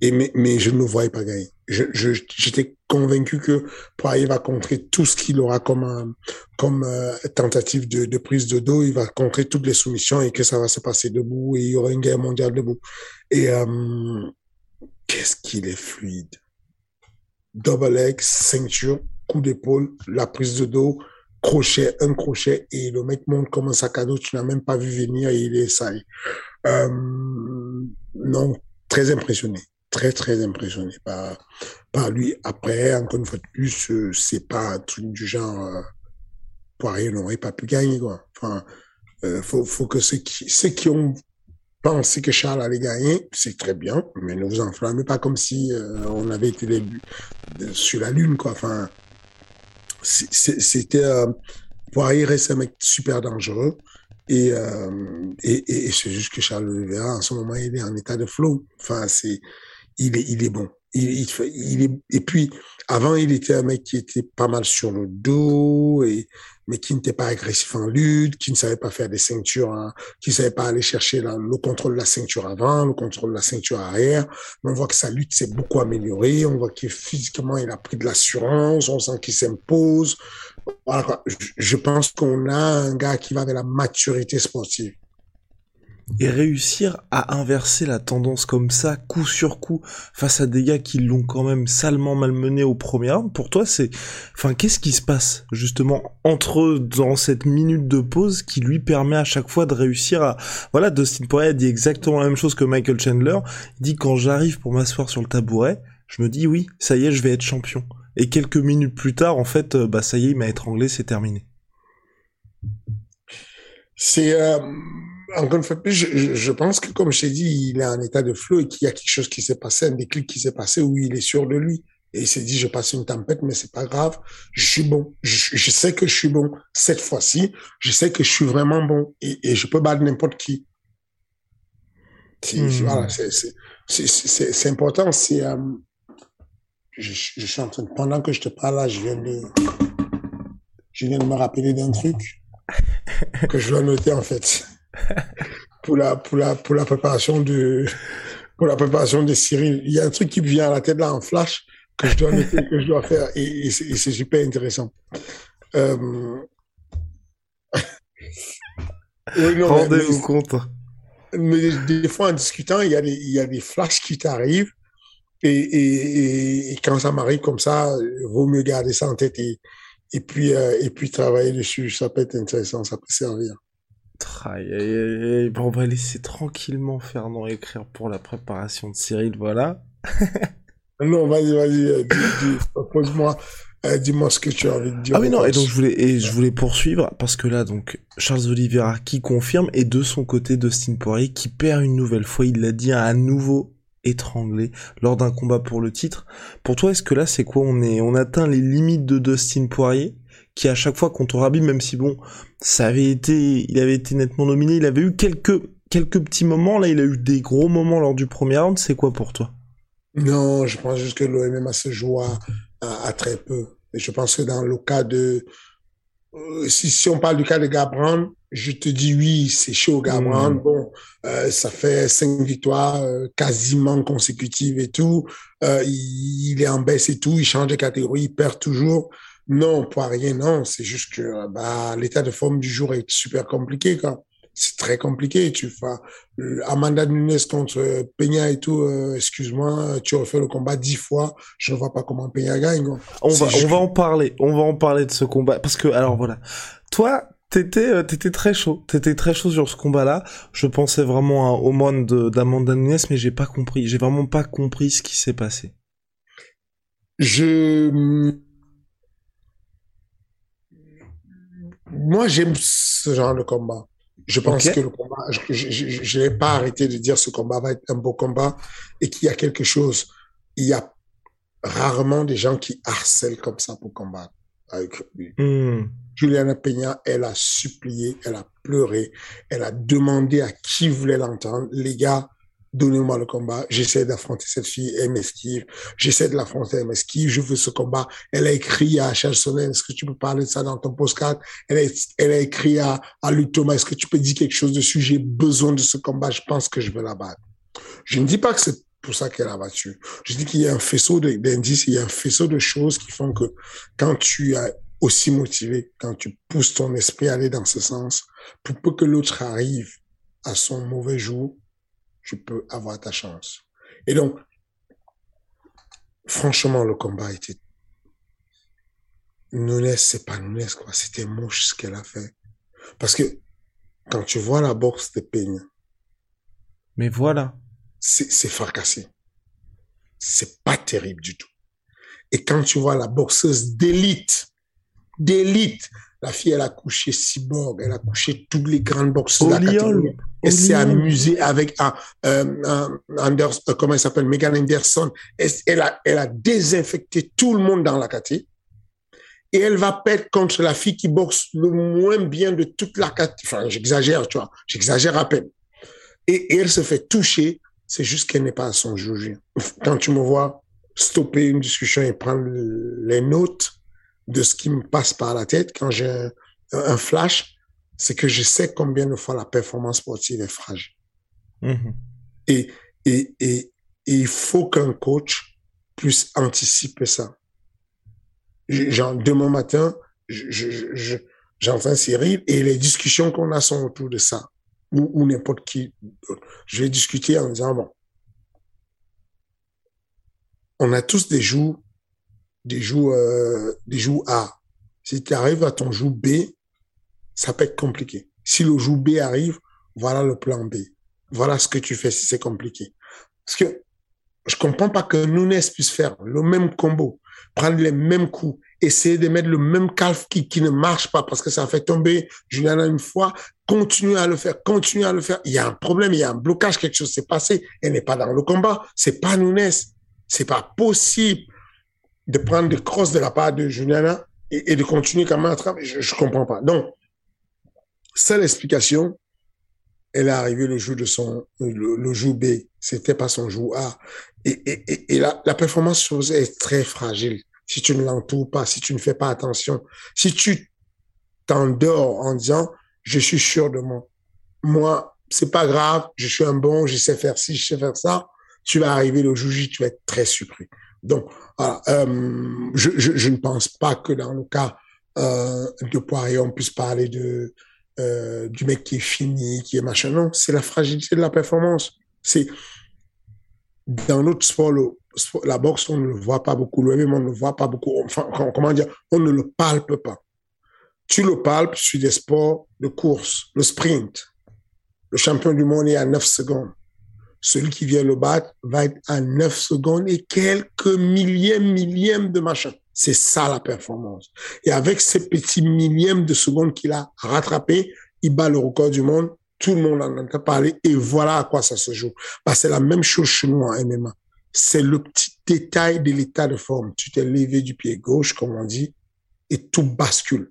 Et mais, mais je ne le voyais pas gagner. J'étais convaincu que Poirier va contrer tout ce qu'il aura comme comme euh, tentative de, de, prise de dos. Il va contrer toutes les soumissions et que ça va se passer debout et il y aura une guerre mondiale debout. Et euh, qu'est-ce qu'il est fluide. Double leg, ceinture, coup d'épaule, la prise de dos, crochet, un crochet et le mec monte comme un sac à dos. Tu n'as même pas vu venir et il est sale. Euh, non, très impressionné très très impressionné par par lui. Après, encore une fois de plus, euh, c'est pas un truc du genre euh, Poirier n'aurait pas pu gagner quoi. Enfin, euh, faut faut que ceux qui ceux qui ont pensé que Charles allait gagner, c'est très bien, mais ne vous enflammez pas comme si euh, on avait été les, sur la lune quoi. Enfin, c'était Poirier reste un mec super dangereux. Et, et, et, c'est juste que Charles Oliveira, en ce moment, il est en état de flow. Enfin, c'est, il est, il est bon. Il, il, est, et puis, avant, il était un mec qui était pas mal sur le dos, et, mais qui n'était pas agressif en lutte, qui ne savait pas faire des ceintures, hein, qui ne savait pas aller chercher le contrôle de la ceinture avant, le contrôle de la ceinture arrière. Mais on voit que sa lutte s'est beaucoup améliorée. On voit que physiquement, il a pris de l'assurance. On sent qu'il s'impose. Voilà, je pense qu'on a un gars qui va vers la maturité sportive et réussir à inverser la tendance comme ça, coup sur coup, face à des gars qui l'ont quand même salement malmené au premier round, pour toi, c'est, enfin, qu'est-ce qui se passe, justement, entre eux, dans cette minute de pause qui lui permet à chaque fois de réussir à, voilà, Dustin Poirier dit exactement la même chose que Michael Chandler, il dit quand j'arrive pour m'asseoir sur le tabouret, je me dis oui, ça y est, je vais être champion. Et quelques minutes plus tard, en fait, euh, bah, ça y est, il m'a étranglé, c'est terminé. C'est, euh encore une fois je, je, pense que, comme je t'ai dit, il est en état de flot et qu'il y a quelque chose qui s'est passé, un déclic qui s'est passé où il est sûr de lui. Et il s'est dit, je passe une tempête, mais c'est pas grave. Je suis bon. Je, je, sais que je suis bon. Cette fois-ci, je sais que je suis vraiment bon. Et, et je peux battre n'importe qui. Mmh. Voilà, c'est important. C'est, euh, je, je, suis en train de, pendant que je te parle là, je viens de, je viens de me rappeler d'un truc que je dois noter, en fait pour la, pour la, pour la préparation de, pour la préparation de Cyril. Il y a un truc qui me vient à la tête là en flash que je dois noter, que je dois faire et, et c'est super intéressant. Euh... oui, Rendez-vous compte. Mais des fois, en discutant, il y a des, il y a des flashs qui t'arrivent et, et, et, quand ça m'arrive comme ça, vaut mieux garder ça en tête et, et puis, euh, et puis travailler dessus. Ça peut être intéressant, ça peut servir. Bon, on va laisser tranquillement Fernand écrire pour la préparation de Cyril, voilà. non, vas-y, vas-y, euh, pose-moi, euh, dis-moi ce que tu as envie de dire. Ah oui, non, et donc je voulais, et je voulais poursuivre, parce que là, donc, Charles Oliveira qui confirme, et de son côté, Dustin Poirier qui perd une nouvelle fois, il l'a dit, à nouveau étranglé lors d'un combat pour le titre. Pour toi, est-ce que là, c'est quoi? On est, on atteint les limites de Dustin Poirier? Qui à chaque fois contre Rabi, même si bon, ça avait été, il avait été nettement nominé, il avait eu quelques quelques petits moments. Là, il a eu des gros moments lors du premier round. C'est quoi pour toi? Non, je pense juste que l'OMMA se joue à, à, très peu. Et je pense que dans le cas de, euh, si, si on parle du cas de Gabran, je te dis oui, c'est chaud Gabran. Mmh. Bon, euh, ça fait cinq victoires euh, quasiment consécutives et tout. Euh, il, il, est en baisse et tout. Il change de catégorie, il perd toujours. Non, pas rien, non. C'est juste que bah, l'état de forme du jour est super compliqué. C'est très compliqué. Tu fais Amanda Nunes contre Peña et tout. Euh, excuse-moi, tu refais le combat dix fois. Je ne vois pas comment Peña gagne. On va, on va en parler. On va en parler de ce combat parce que alors voilà. Toi, t'étais euh, t'étais très chaud t'étais très chaud sur ce combat là je pensais vraiment au monde d'Amanda Nunes mais j'ai pas compris j'ai vraiment pas compris ce qui s'est passé je moi, j'aime ce genre de combat. Je pense que le combat, je n'ai pas arrêté de dire ce combat va être un beau combat et qu'il y a quelque chose. Il y a rarement des gens qui harcèlent comme ça pour combattre avec lui. Mm. Juliana Peña, elle a supplié, elle a pleuré, elle a demandé à qui voulait l'entendre. Les gars, donnez-moi le combat, j'essaie d'affronter cette fille, elle m'esquive, j'essaie de l'affronter, elle m'esquive, je veux ce combat. Elle a écrit à Charles Sonnen, est-ce que tu peux parler de ça dans ton postcard? Elle a, écrit à, à Luc Thomas, est-ce que tu peux dire quelque chose dessus? J'ai besoin de ce combat, je pense que je veux la battre. Je ne dis pas que c'est pour ça qu'elle a battu. Je dis qu'il y a un faisceau d'indices, il y a un faisceau de choses qui font que quand tu es aussi motivé, quand tu pousses ton esprit à aller dans ce sens, pour peu que l'autre arrive à son mauvais jour, tu peux avoir ta chance. Et donc, franchement, le combat était Nunes, c'est pas Nunes, quoi. C'était moche ce qu'elle a fait. Parce que quand tu vois la boxe de Peigne. Mais voilà. C'est fracassé. C'est pas terrible du tout. Et quand tu vois la boxeuse d'élite, d'élite, la fille, elle a couché Cyborg, elle a couché toutes les grandes boxeuses de la catégorie. Elle s'est amusée avec un, euh, Anders, euh, comment elle s'appelle, Megan Anderson. Elle, a, elle a désinfecté tout le monde dans la catégorie et elle va perdre contre la fille qui boxe le moins bien de toute la catégorie. Enfin, j'exagère, tu vois, j'exagère à peine. Et, elle se fait toucher, c'est juste qu'elle n'est pas à son juge. Quand tu me vois stopper une discussion et prendre les notes de ce qui me passe par la tête, quand j'ai un, flash, c'est que je sais combien de fois la performance sportive est fragile. Mm-hmm. Et, et, et, et il faut qu'un coach puisse anticiper ça genre, demain matin, j'entends Cyril et les discussions qu'on a sont autour de ça. Ou, n'importe qui. Je vais discuter en disant, bon, on a tous des jours, des jours, euh, des jours A. Si tu arrives à ton jour B, ça peut être compliqué. Si le jour B arrive, voilà le plan B. Voilà ce que tu fais si c'est compliqué. Parce que je comprends pas que Nunes puisse faire le même combo prendre les mêmes coups, essayer de mettre le même calf qui, qui ne marche pas parce que ça fait tomber Juliana une fois, continuer à le faire, continuer à le faire. Il y a un problème, il y a un blocage, quelque chose s'est passé. Elle n'est pas dans le combat. C'est pas Nunes. C'est pas possible de prendre des crosses de la part de Juliana et, de continuer quand même à travailler. Je, je comprends pas. Donc, seule explication, elle est arrivée le jour de son, le, jour B. C'était pas son jour A. Et, et, et la, la, performance est très fragile. Si tu ne l'entoures pas, si tu ne fais pas attention, si tu t'endors en disant, je suis sûr de moi. Moi, c'est pas grave, je suis un bon, je sais faire ci, je sais faire ça. Tu vas arriver le jour J, tu vas être très surpris. Donc, voilà, euh, je, je, ne pense pas que dans le cas euh, de Poirier, on puisse parler de euh, du mec qui est fini, qui est machin. Non, c'est la fragilité de la performance. C'est dans notre sport, la boxe, on ne le voit pas beaucoup. Le MMA, on ne le voit pas beaucoup. Enfin, comment dire, on ne le palpe pas. Tu le palpes sur des sports de course, le sprint. Le champion du monde est à 9 secondes. Celui qui vient le battre va être à 9 secondes et quelques millièmes, millièmes de machin. C'est ça la performance. Et avec ces petits millièmes de secondes qu'il a rattrapé, il bat le record du monde tout le monde en entend parler et voilà à quoi ça se joue. Bah, c'est la même chose chez nous en MMA. C'est le petit détail de l'état de forme. Tu t'es levé du pied gauche, comme on dit, et tout bascule.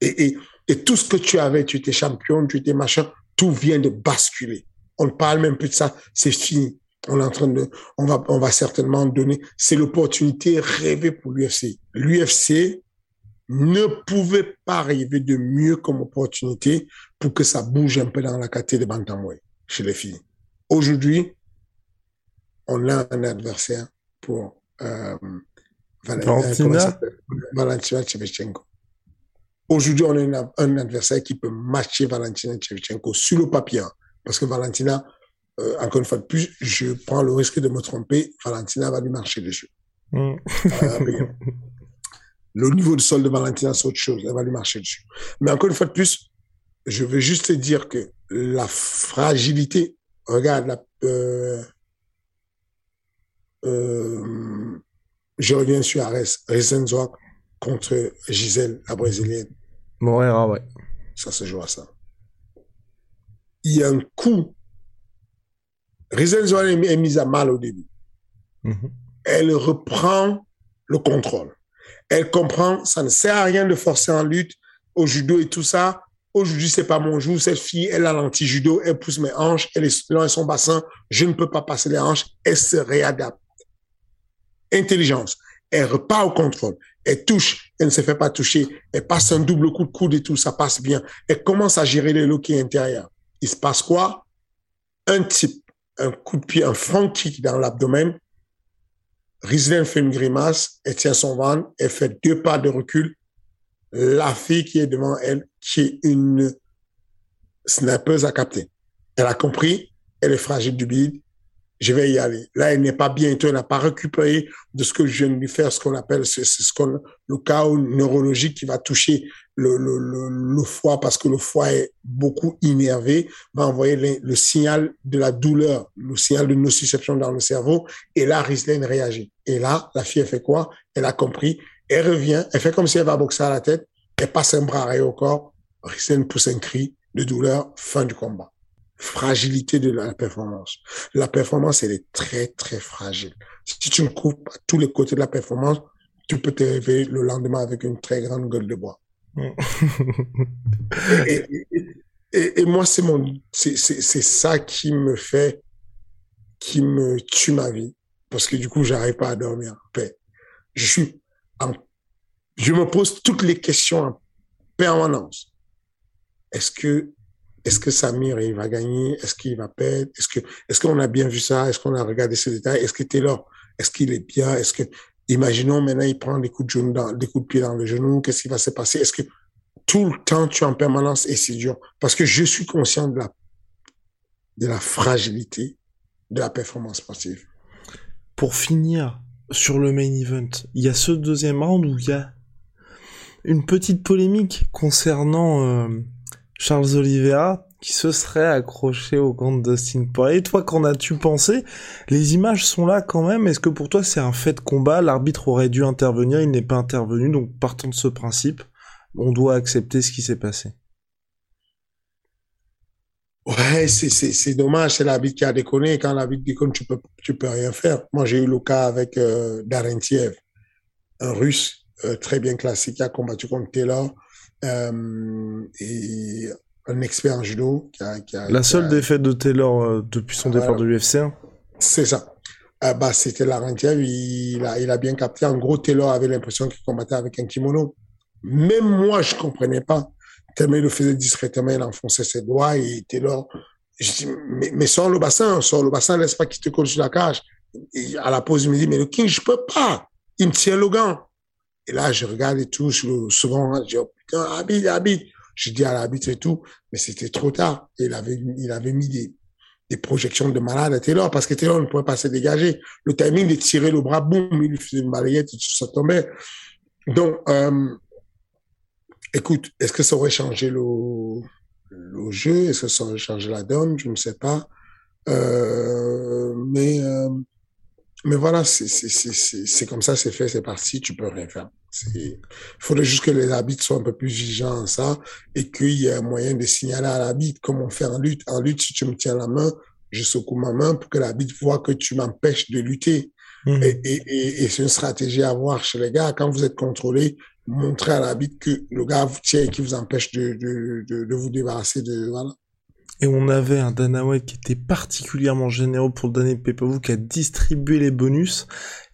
Et, et, et tout ce que tu avais, tu étais champion, tu étais machin, tout vient de basculer. On ne parle même plus de ça, c'est fini. On est en train de, on va, on va certainement donner, c'est l'opportunité rêvée pour l'UFC. L'UFC, ne pouvait pas arriver de mieux comme opportunité pour que ça bouge un peu dans la catégorie de bantamweight chez les filles. Aujourd'hui, on a un adversaire pour euh, Valentina, Valentina Shevchenko. Aujourd'hui, on a un adversaire qui peut matcher Valentina Shevchenko sur le papier. Parce que Valentina, euh, encore une fois de plus, je prends le risque de me tromper, Valentina va lui marcher dessus. Mm. Euh, le niveau de sol de Valentina, c'est autre chose. Elle va lui marcher dessus. Mais encore une fois de plus, je veux juste te dire que la fragilité, regarde, la, euh, euh, je reviens sur Ares, Rezenzwak contre Gisèle, la brésilienne. Moreira, ouais. Ça se joue à ça. Il y a un coup. Rezenzwak est mise à mal au début. Mm-hmm. Elle reprend le contrôle. Elle comprend, ça ne sert à rien de forcer en lutte au judo et tout ça. Aujourd'hui, c'est pas mon jour. Cette fille, elle a l'anti-judo, elle pousse mes hanches, elle est dans son bassin. Je ne peux pas passer les hanches. Elle se réadapte. Intelligence. Elle repart au contrôle. Elle touche. Elle ne se fait pas toucher. Elle passe un double coup de coude et tout. Ça passe bien. Elle commence à gérer le look intérieur. Il se passe quoi? Un type un coup de pied, un front kick dans l'abdomen. Riesling fait une grimace, elle tient son ventre, elle fait deux pas de recul. La fille qui est devant elle, qui est une snappeuse, a capté. Elle a compris, elle est fragile du bide, je vais y aller. Là, elle n'est pas bien, elle n'a pas récupéré de ce que je viens de lui faire, ce qu'on appelle le chaos neurologique qui va toucher le, le, le, le, foie parce que le foie est beaucoup énervé, va envoyer le, signal de la douleur, le signal de nociception dans le cerveau. Et là, Riesling réagit. Et là, la fille, elle fait quoi? Elle a compris. Elle revient, elle fait comme si elle va boxer à la tête. Elle passe un bras au corps. Riesling pousse un cri de douleur. Fin du combat fragilité de la performance. La performance, elle est très, très fragile. Si tu ne coupes pas tous les côtés de la performance, tu peux te réveiller le lendemain avec une très grande gueule de bois. Et, et, moi, c'est mon, c'est ça qui me fait, qui me tue ma vie. Parce que du coup, j'arrive pas à dormir en paix. Je suis en, je me pose toutes les questions en permanence. Est-ce que est-ce que Samir, il va gagner? Est-ce qu'il va perdre? Est-ce que, est-ce qu'on a bien vu ça? Est-ce qu'on a regardé ces détails? Est-ce que Taylor, est-ce qu'il est bien? Est-ce que, imaginons maintenant, il prend des coups de genou des coups de pied dans le genou. Qu'est-ce qui va se passer? Est-ce que tout le temps, tu es en permanence et c'est dur? Parce que je suis conscient de la, de la fragilité de la performance sportive. Pour finir sur le main event, il y a ce deuxième round où il y a une petite polémique concernant, euh, Charles Oliveira qui se serait accroché au camp de Poirier. Toi, qu'en as-tu pensé? Les images sont là quand même. Est-ce que pour toi c'est un fait de combat? L'arbitre aurait dû intervenir, il n'est pas intervenu. Donc partant de ce principe, on doit accepter ce qui s'est passé. Ouais, c'est dommage, c'est l'arbitre qui a déconné. Quand l'arbitre déconne, tu peux, tu peux rien faire. Moi, j'ai eu le cas avec euh, Darentiev, un russe euh, très bien classé qui a combattu contre Taylor euh, et un expert en judo. Qui a, qui a, la seule a... défaite de Taylor euh, depuis son départ de l'UFC. Hein. C'est ça. Euh, bah, c'était la rentière, il a, il a bien capté. En gros, Taylor avait l'impression qu'il combattait avec un kimono. Même moi, je comprenais pas. Tellement il le faisait discrètement, il enfonçait ses doigts et Taylor, je dis, mais, mais sors le bassin, sors le bassin, laisse pas qu'il te colle sur la cage. Et à la pause, il me dit, mais le King, je peux pas. Il me tient le gant. Et là, je regarde et tout, le second, je dis, oh, putain, habite, habite. Je dis à l'arbitre et tout, mais c'était trop tard. Il avait, il avait mis des, des projections de malade à Taylor parce que Taylor ne pouvait pas se dégager. Le timing de tirer le bras, boum, il lui faisait une balayette ça tombait. Donc, euh, écoute, est-ce que ça aurait changé le, le jeu? Est-ce que ça aurait changé la donne? Je ne sais pas. Euh, mais, euh, mais voilà, c'est comme ça, c'est fait, c'est parti, tu peux rien faire. Il faudrait juste que les arbitres soient un peu plus vigilants à ça et qu'il y ait un moyen de signaler à l'arbitre comme on fait en lutte. En lutte, si tu me tiens la main, je secoue ma main pour que l'arbitre voit que tu m'empêches de lutter. Mmh. Et, et, et, et c'est une stratégie à avoir chez les gars. Quand vous êtes contrôlé, montrez à l'arbitre que le gars vous tient et qui vous empêche de, de, de, de vous débarrasser de... Voilà et on avait un Dana White qui était particulièrement généreux pour le dernier qui a distribué les bonus.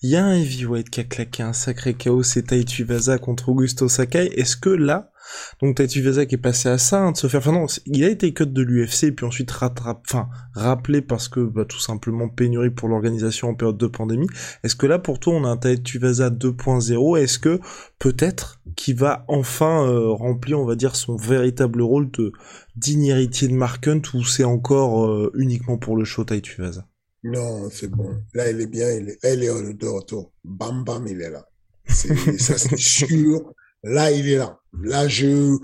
Il y a un Heavyweight qui a claqué un sacré chaos, c'est Taichi Vaza contre Augusto Sakai. Est-ce que là, donc Taichi Vaza qui est passé à ça, hein, de se faire, enfin non, il a été cut de l'UFC puis ensuite rattrape, enfin rappelé parce que bah, tout simplement pénurie pour l'organisation en période de pandémie. Est-ce que là pour toi on a un Taichi Vaza 2.0 Est-ce que peut-être qu'il va enfin euh, remplir, on va dire, son véritable rôle de digne héritier de Mark Hunt ou c'est encore euh, uniquement pour le show Taichi Vaza Non, c'est bon. Là il est bien, il est, elle est de retour. Bam bam, il est là. ça c'est sûr. Là, il est là. Là, je,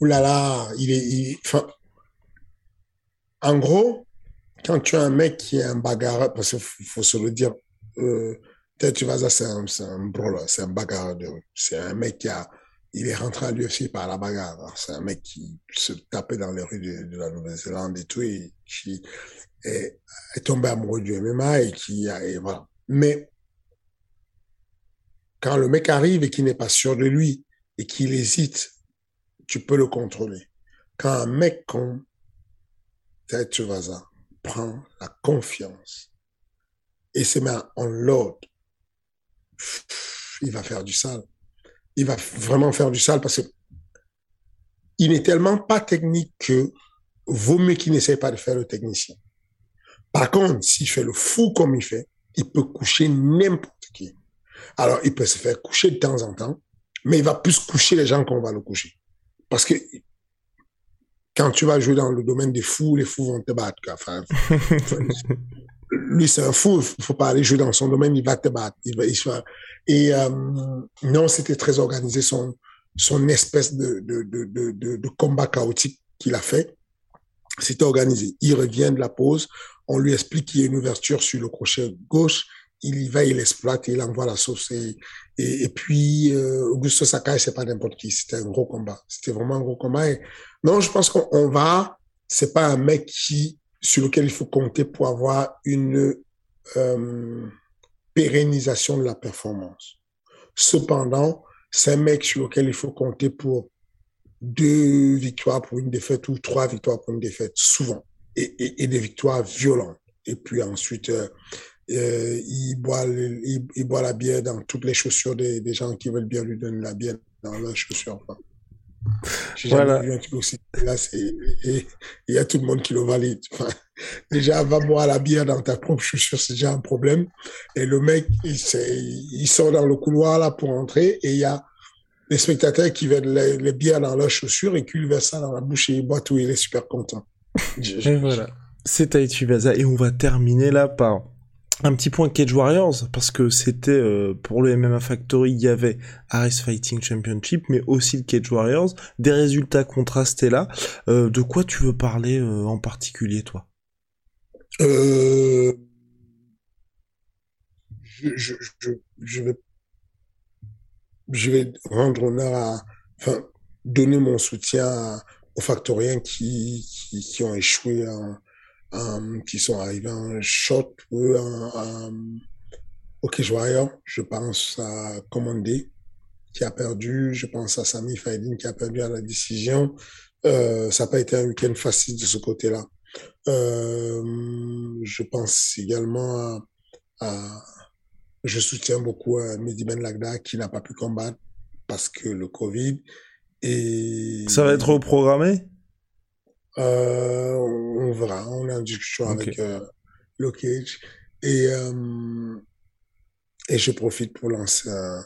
oulala, là là, il est, enfin, en gros, quand tu as un mec qui est un bagarreur, parce qu'il faut se le dire, euh, tu vas c'est un, un c'est un bagarreur de C'est un mec qui a, il est rentré à l'UFC par la bagarre. C'est un mec qui se tapait dans les rues de, la Nouvelle-Zélande et tout, et qui est, est, tombé amoureux du MMA et qui a, et voilà. Mais, quand le mec arrive et qu'il n'est pas sûr de lui, et qu'il hésite, tu peux le contrôler. Quand un mec comme Ted Vaza prend la confiance et se met en load, il va faire du sale. Il va vraiment faire du sale parce que il n'est tellement pas technique que vaut mieux qu'il n'essaie pas de faire le technicien. Par contre, s'il fait le fou comme il fait, il peut coucher n'importe qui. Alors, il peut se faire coucher de temps en temps, mais il va plus coucher les gens qu'on va le coucher. Parce que quand tu vas jouer dans le domaine des fous, les fous vont te battre. Enfin, lui, c'est un fou. Il faut pas aller jouer dans son domaine, il va te battre. Il va, il Et euh, non, c'était très organisé, son, son espèce de, de, de, de, de combat chaotique qu'il a fait. C'était organisé. Il revient de la pause, on lui explique qu'il y a une ouverture sur le crochet gauche, il y va, il exploite, il envoie la sauce. Et, et, puis, euh, Augusto Sakai, c'est pas n'importe qui. C'était un gros combat. C'était vraiment un gros combat. Non, je pense qu'on va. C'est pas un mec qui sur lequel il faut compter pour avoir une euh, pérennisation de la performance. Cependant, c'est un mec sur lequel il faut compter pour deux victoires pour une défaite ou trois victoires pour une défaite, souvent, et, et, et des victoires violentes. Et puis ensuite, euh, euh, il, boit il, il, boit la bière dans toutes les chaussures des, des, gens qui veulent bien lui donner la bière dans leurs chaussures. Enfin. Voilà. Vu un truc aussi. Là, il y a tout le monde qui le valide. Enfin, déjà, va boire la bière dans ta propre chaussure, c'est déjà un problème. Et le mec, il, il sort dans le couloir là pour entrer et il y a les spectateurs qui veulent les, les bières dans leurs chaussures et qui lui versent ça dans la bouche et il boit tout, il est super content. et voilà. C'est Tahiti Vaza et on va terminer là par un petit point Cage Warriors parce que c'était euh, pour le MMA Factory il y avait Aris Fighting Championship mais aussi le Cage Warriors. Des résultats contrastés là. Euh, de quoi tu veux parler euh, en particulier toi? Euh, je, je, je, je, vais je vais rendre honneur à enfin donner mon soutien aux factoriens qui, qui, qui ont échoué um, qui sont arrivés en short ou en, OK Warrior. Je pense à Commandé qui a perdu. Je pense à Sami Faidin qui a perdu à la décision. Euh, ça n'a pas été un week-end facile de ce côté-là. Euh, je pense également à, à, je soutiens beaucoup à Mehdi Ben Lagda qui n'a pas pu combattre parce que le Covid et ça va être reprogrammé? Euh, on verra, on est en discussion okay. avec euh, le Cage. Et, euh, et je profite pour lancer un,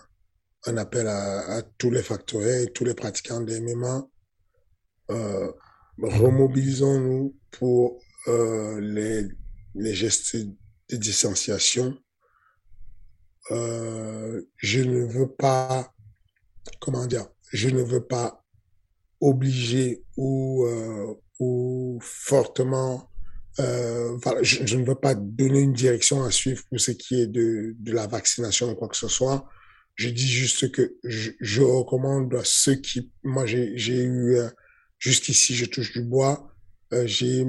un appel à, à, tous les facteurs et tous les pratiquants de MMA. Euh, remobilisons-nous pour euh, les, les gestes de distanciation. Euh, je ne veux pas, comment dire, je ne veux pas obliger ou euh, ou fortement euh, voilà, je, je, ne veux pas donner une direction à suivre pour ce qui est de, de la vaccination ou quoi que ce soit. Je dis juste que je, je recommande à ceux qui, moi j'ai eu euh, jusqu'ici, je touche du bois, euh, j'ai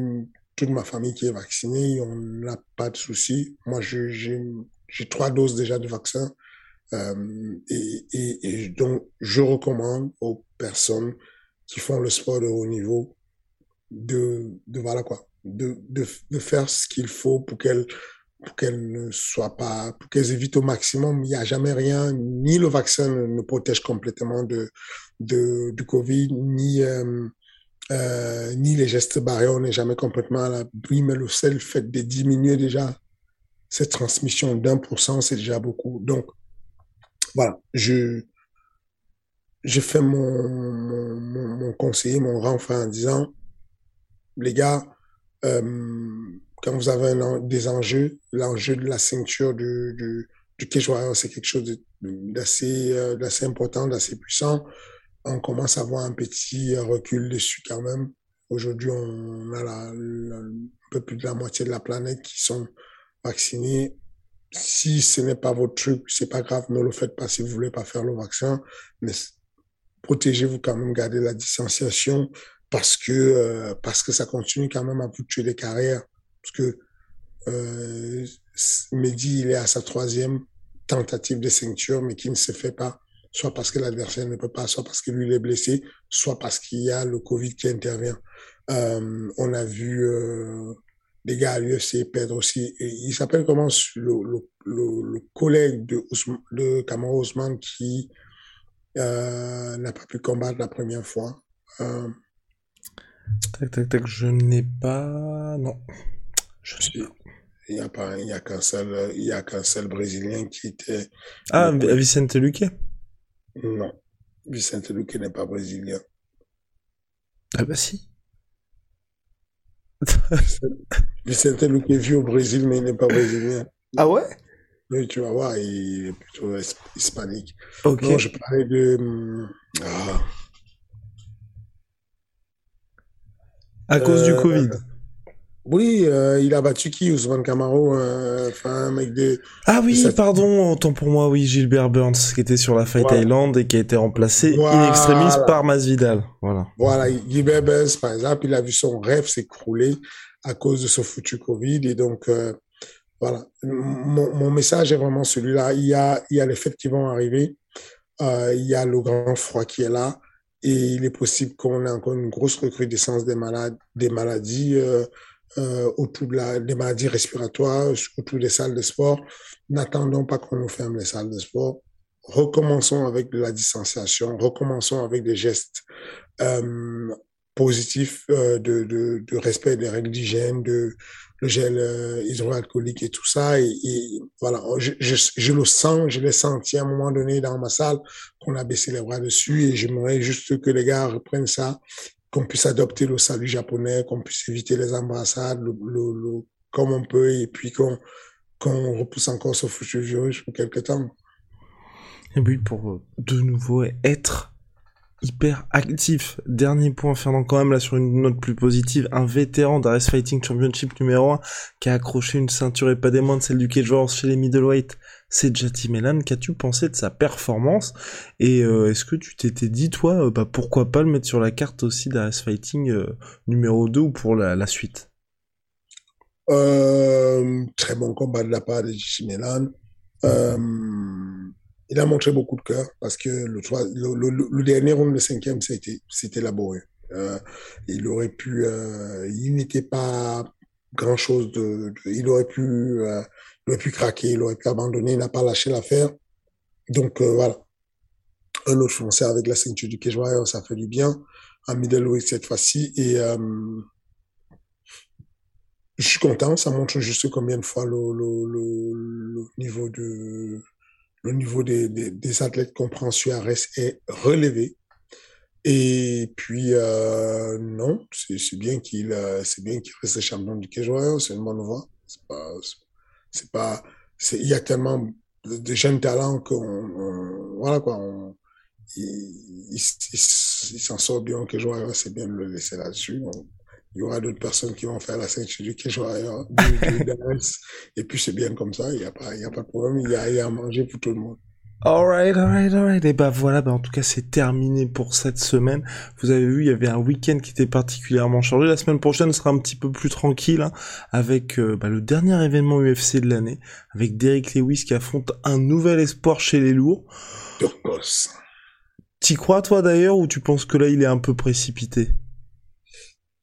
toute ma famille qui est vaccinée, on n'a pas de souci. Moi j'ai trois doses déjà de vaccin euh, et, et, et donc je recommande aux personnes qui font le sport de haut niveau de, de voilà quoi, de, de, de faire ce qu'il faut pour qu'elles pour qu'elles ne soient pas, pour qu'elles évitent au maximum. Il n'y a jamais rien, ni le vaccin ne, protège complètement de, de, du Covid, ni, euh, euh, ni les gestes barrières, n'est jamais complètement à l'abri, mais le seul fait de diminuer déjà cette transmission d'un pour cent, c'est déjà beaucoup. Donc, voilà, je, je fais mon, mon, mon conseiller, mon renfort en disant, les gars, euh, quand vous avez des enjeux, l'enjeu de la ceinture du, du, du c'est quelque chose d'assez euh, d'assez important, d'assez puissant. On commence à avoir un petit recul dessus quand même. Aujourd'hui, on a un peu plus de la moitié de la planète qui sont vaccinés. Si ce n'est pas votre truc, c'est pas grave, ne le faites pas si vous voulez pas faire le vaccin, mais protégez-vous quand même, gardez la distanciation parce que euh, parce que ça continue quand même à tuer des carrières. Parce que euh, Mehdi il est à sa troisième tentative de ceinture mais qui ne se fait pas. Soit parce que l'adversaire ne peut pas soit parce que lui il est blessé soit parce qu'il y a le Covid qui intervient. Euh, on a vu euh, des gars à l'UFC perdre aussi. Il s'appelle comment le, collègue de, Ousmane, de Kamara Ousmane qui euh, n'a pas pu combattre la première fois. Euh, Tac, tac, tac, je n'ai pas... Non. Je pas. Il n'y a pas, il y a qu'un seul, il y a qu'un seul Brésilien qui était. Ah, Vicente Luque? Non. Vicente Luque n'est pas brésilien. Ah bah si. Vicente Luque vit au Brésil, mais il n'est pas brésilien. Ah ouais? Oui, tu vas voir, il est plutôt hispanique. Ok. Non, je parlais de... hum, Ah, À cause du Euh, Covid. Oui, euh, il a battu qui, Ousmane Camaro, euh, enfin, mec de... Ah oui, pardon, autant pour moi, oui, Gilbert Burns, qui était sur la Fight Voilà. Island et qui a été remplacé in extremis par Masvidal. Voilà. Voilà, Gilbert Burns, par exemple, il a vu son rêve s'écrouler à cause de ce foutu Covid. Et donc, euh, voilà, mon, mon message est vraiment celui-là. Il y a, il y a les fêtes qui vont arriver. Il y a le grand froid qui est là. Et il est possible qu'on ait encore une grosse recrudescence des malades, des maladies euh, euh, autour de la, des maladies respiratoires, autour des salles de sport. N'attendons pas qu'on nous ferme les salles de sport. Recommençons avec de la distanciation. Recommençons avec des gestes euh, positif euh, de, de, de respect des règles d'hygiène, de le gel euh, hydroalcoolique et tout ça. Et, voilà, je, je, le sens, je l'ai senti à un moment donné dans ma salle qu'on a baissé les bras dessus et j'aimerais juste que les gars reprennent ça, qu'on puisse adopter le salut japonais, qu'on puisse éviter les embrassades, le, comme on peut et puis qu'on qu'on repousse encore ce foutu virus pour quelque temps. Et oui, pour euh, de nouveau être hyper actif. Dernier point, Fernand, quand même, là, sur une note plus positive, un vétéran d'Ares Fighting Championship numéro 1 qui a accroché une ceinture et pas des moindres, celle du Cage Wars chez les middleweight, c'est Jati Melan. Qu'as-tu pensé de sa performance? Et euh, est-ce que tu t'étais dit, toi, euh, bah, pourquoi pas le mettre sur la carte aussi d'Ares Fighting euh, numéro 2 ou pour la, la suite? Euh, très bon combat de la part de Milan. Euh, il a montré beaucoup de cœur parce que le, le, le, le dernier round, le cinquième, c'était, c'était laborieux. Euh, il aurait pu, euh, il n'était pas grand chose de, il aurait pu, euh, il aurait pu craquer, il aurait pu abandonner, il n'a pas lâché l'affaire. Donc euh, voilà, un autre Français avec la ceinture du Cage ça fait du bien. Un middleweight cette fois-ci et euh, je suis content, ça montre juste combien de fois le, le niveau de le niveau des, des, athlètes qu'on prend sur Arès est relevé. Et puis euh, non, c'est bien qu'il euh, bien qu'il reste champion du Warrior, c'est une bonne voie. C'est pas c'est pas il y a tellement de, jeunes talents qu'on on- voilà quoi on il, il, s'en sort bien au Warrior, c'est bien de le laisser là-dessus. Il y aura d'autres personnes qui vont faire la ceinture du d'Arès. et puis c'est bien comme ça, il y a pas il y a pas de problème, il y a, il y a à manger pour tout le monde. Alright, alright, alright. Et bah voilà, bah en tout cas c'est terminé pour cette semaine. Vous avez vu, il y avait un week-end qui était particulièrement chargé. La semaine prochaine sera un petit peu plus tranquille, hein, avec euh, bah, le dernier événement UFC de l'année, avec Derek Lewis qui affronte un nouvel espoir chez les lourds. Turcos. T'y crois toi d'ailleurs, ou tu penses que là il est un peu précipité?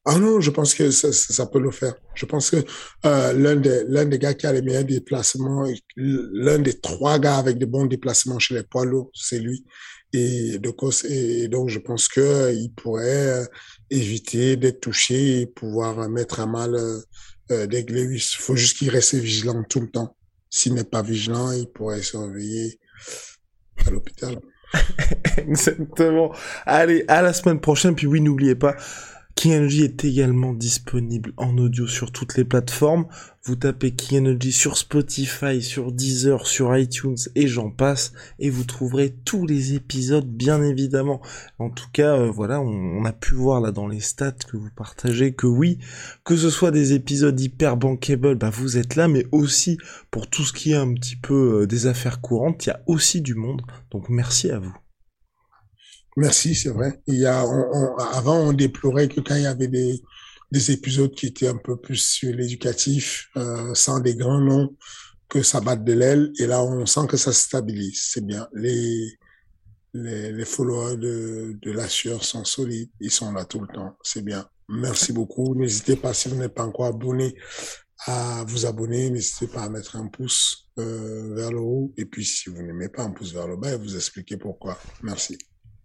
Ah non, je pense que ça, ça, peut le faire. Je pense que euh, l'un des l'un des gars qui a les meilleurs déplacements, l'un des trois gars avec de bons déplacements chez les poids lourds, c'est lui. Et de cause, et donc je pense que euh, il pourrait euh, éviter d'être touché et pouvoir euh, mettre à mal euh, Lewis. Il faut juste qu'il reste vigilant tout le temps. S'il n'est pas vigilant, il pourrait se réveiller à l'hôpital. Exactement. Allez, à la semaine prochaine. Puis oui, n'oubliez pas, King Energy est également disponible en audio sur toutes les plateformes. Vous tapez King Energy sur Spotify, sur Deezer, sur iTunes et j'en passe. Et vous trouverez tous les épisodes, bien évidemment. En tout cas, euh, voilà, on, on a pu voir là dans les stats que vous partagez que oui, que ce soit des épisodes hyper bankable, bah vous êtes là, mais aussi pour tout ce qui est un petit peu euh, des affaires courantes, il y a aussi du monde. Donc merci à vous. Merci, c'est vrai. Il y a, on, on- avant, on déplorait que quand il y avait des, des épisodes qui étaient un peu plus sur l'éducatif, euh, sans des grands noms, que ça batte de l'aile. Et là, on sent que ça se stabilise. C'est bien. Les, les, les followers de, de la sueur sont solides. Ils sont là tout le temps. C'est bien. Merci beaucoup. N'hésitez pas, si vous n'êtes pas encore abonné, à vous abonner. N'hésitez pas à mettre un pouce euh, vers le haut. Et puis, si vous n'aimez pas un pouce vers le bas, vous expliquer pourquoi. Merci.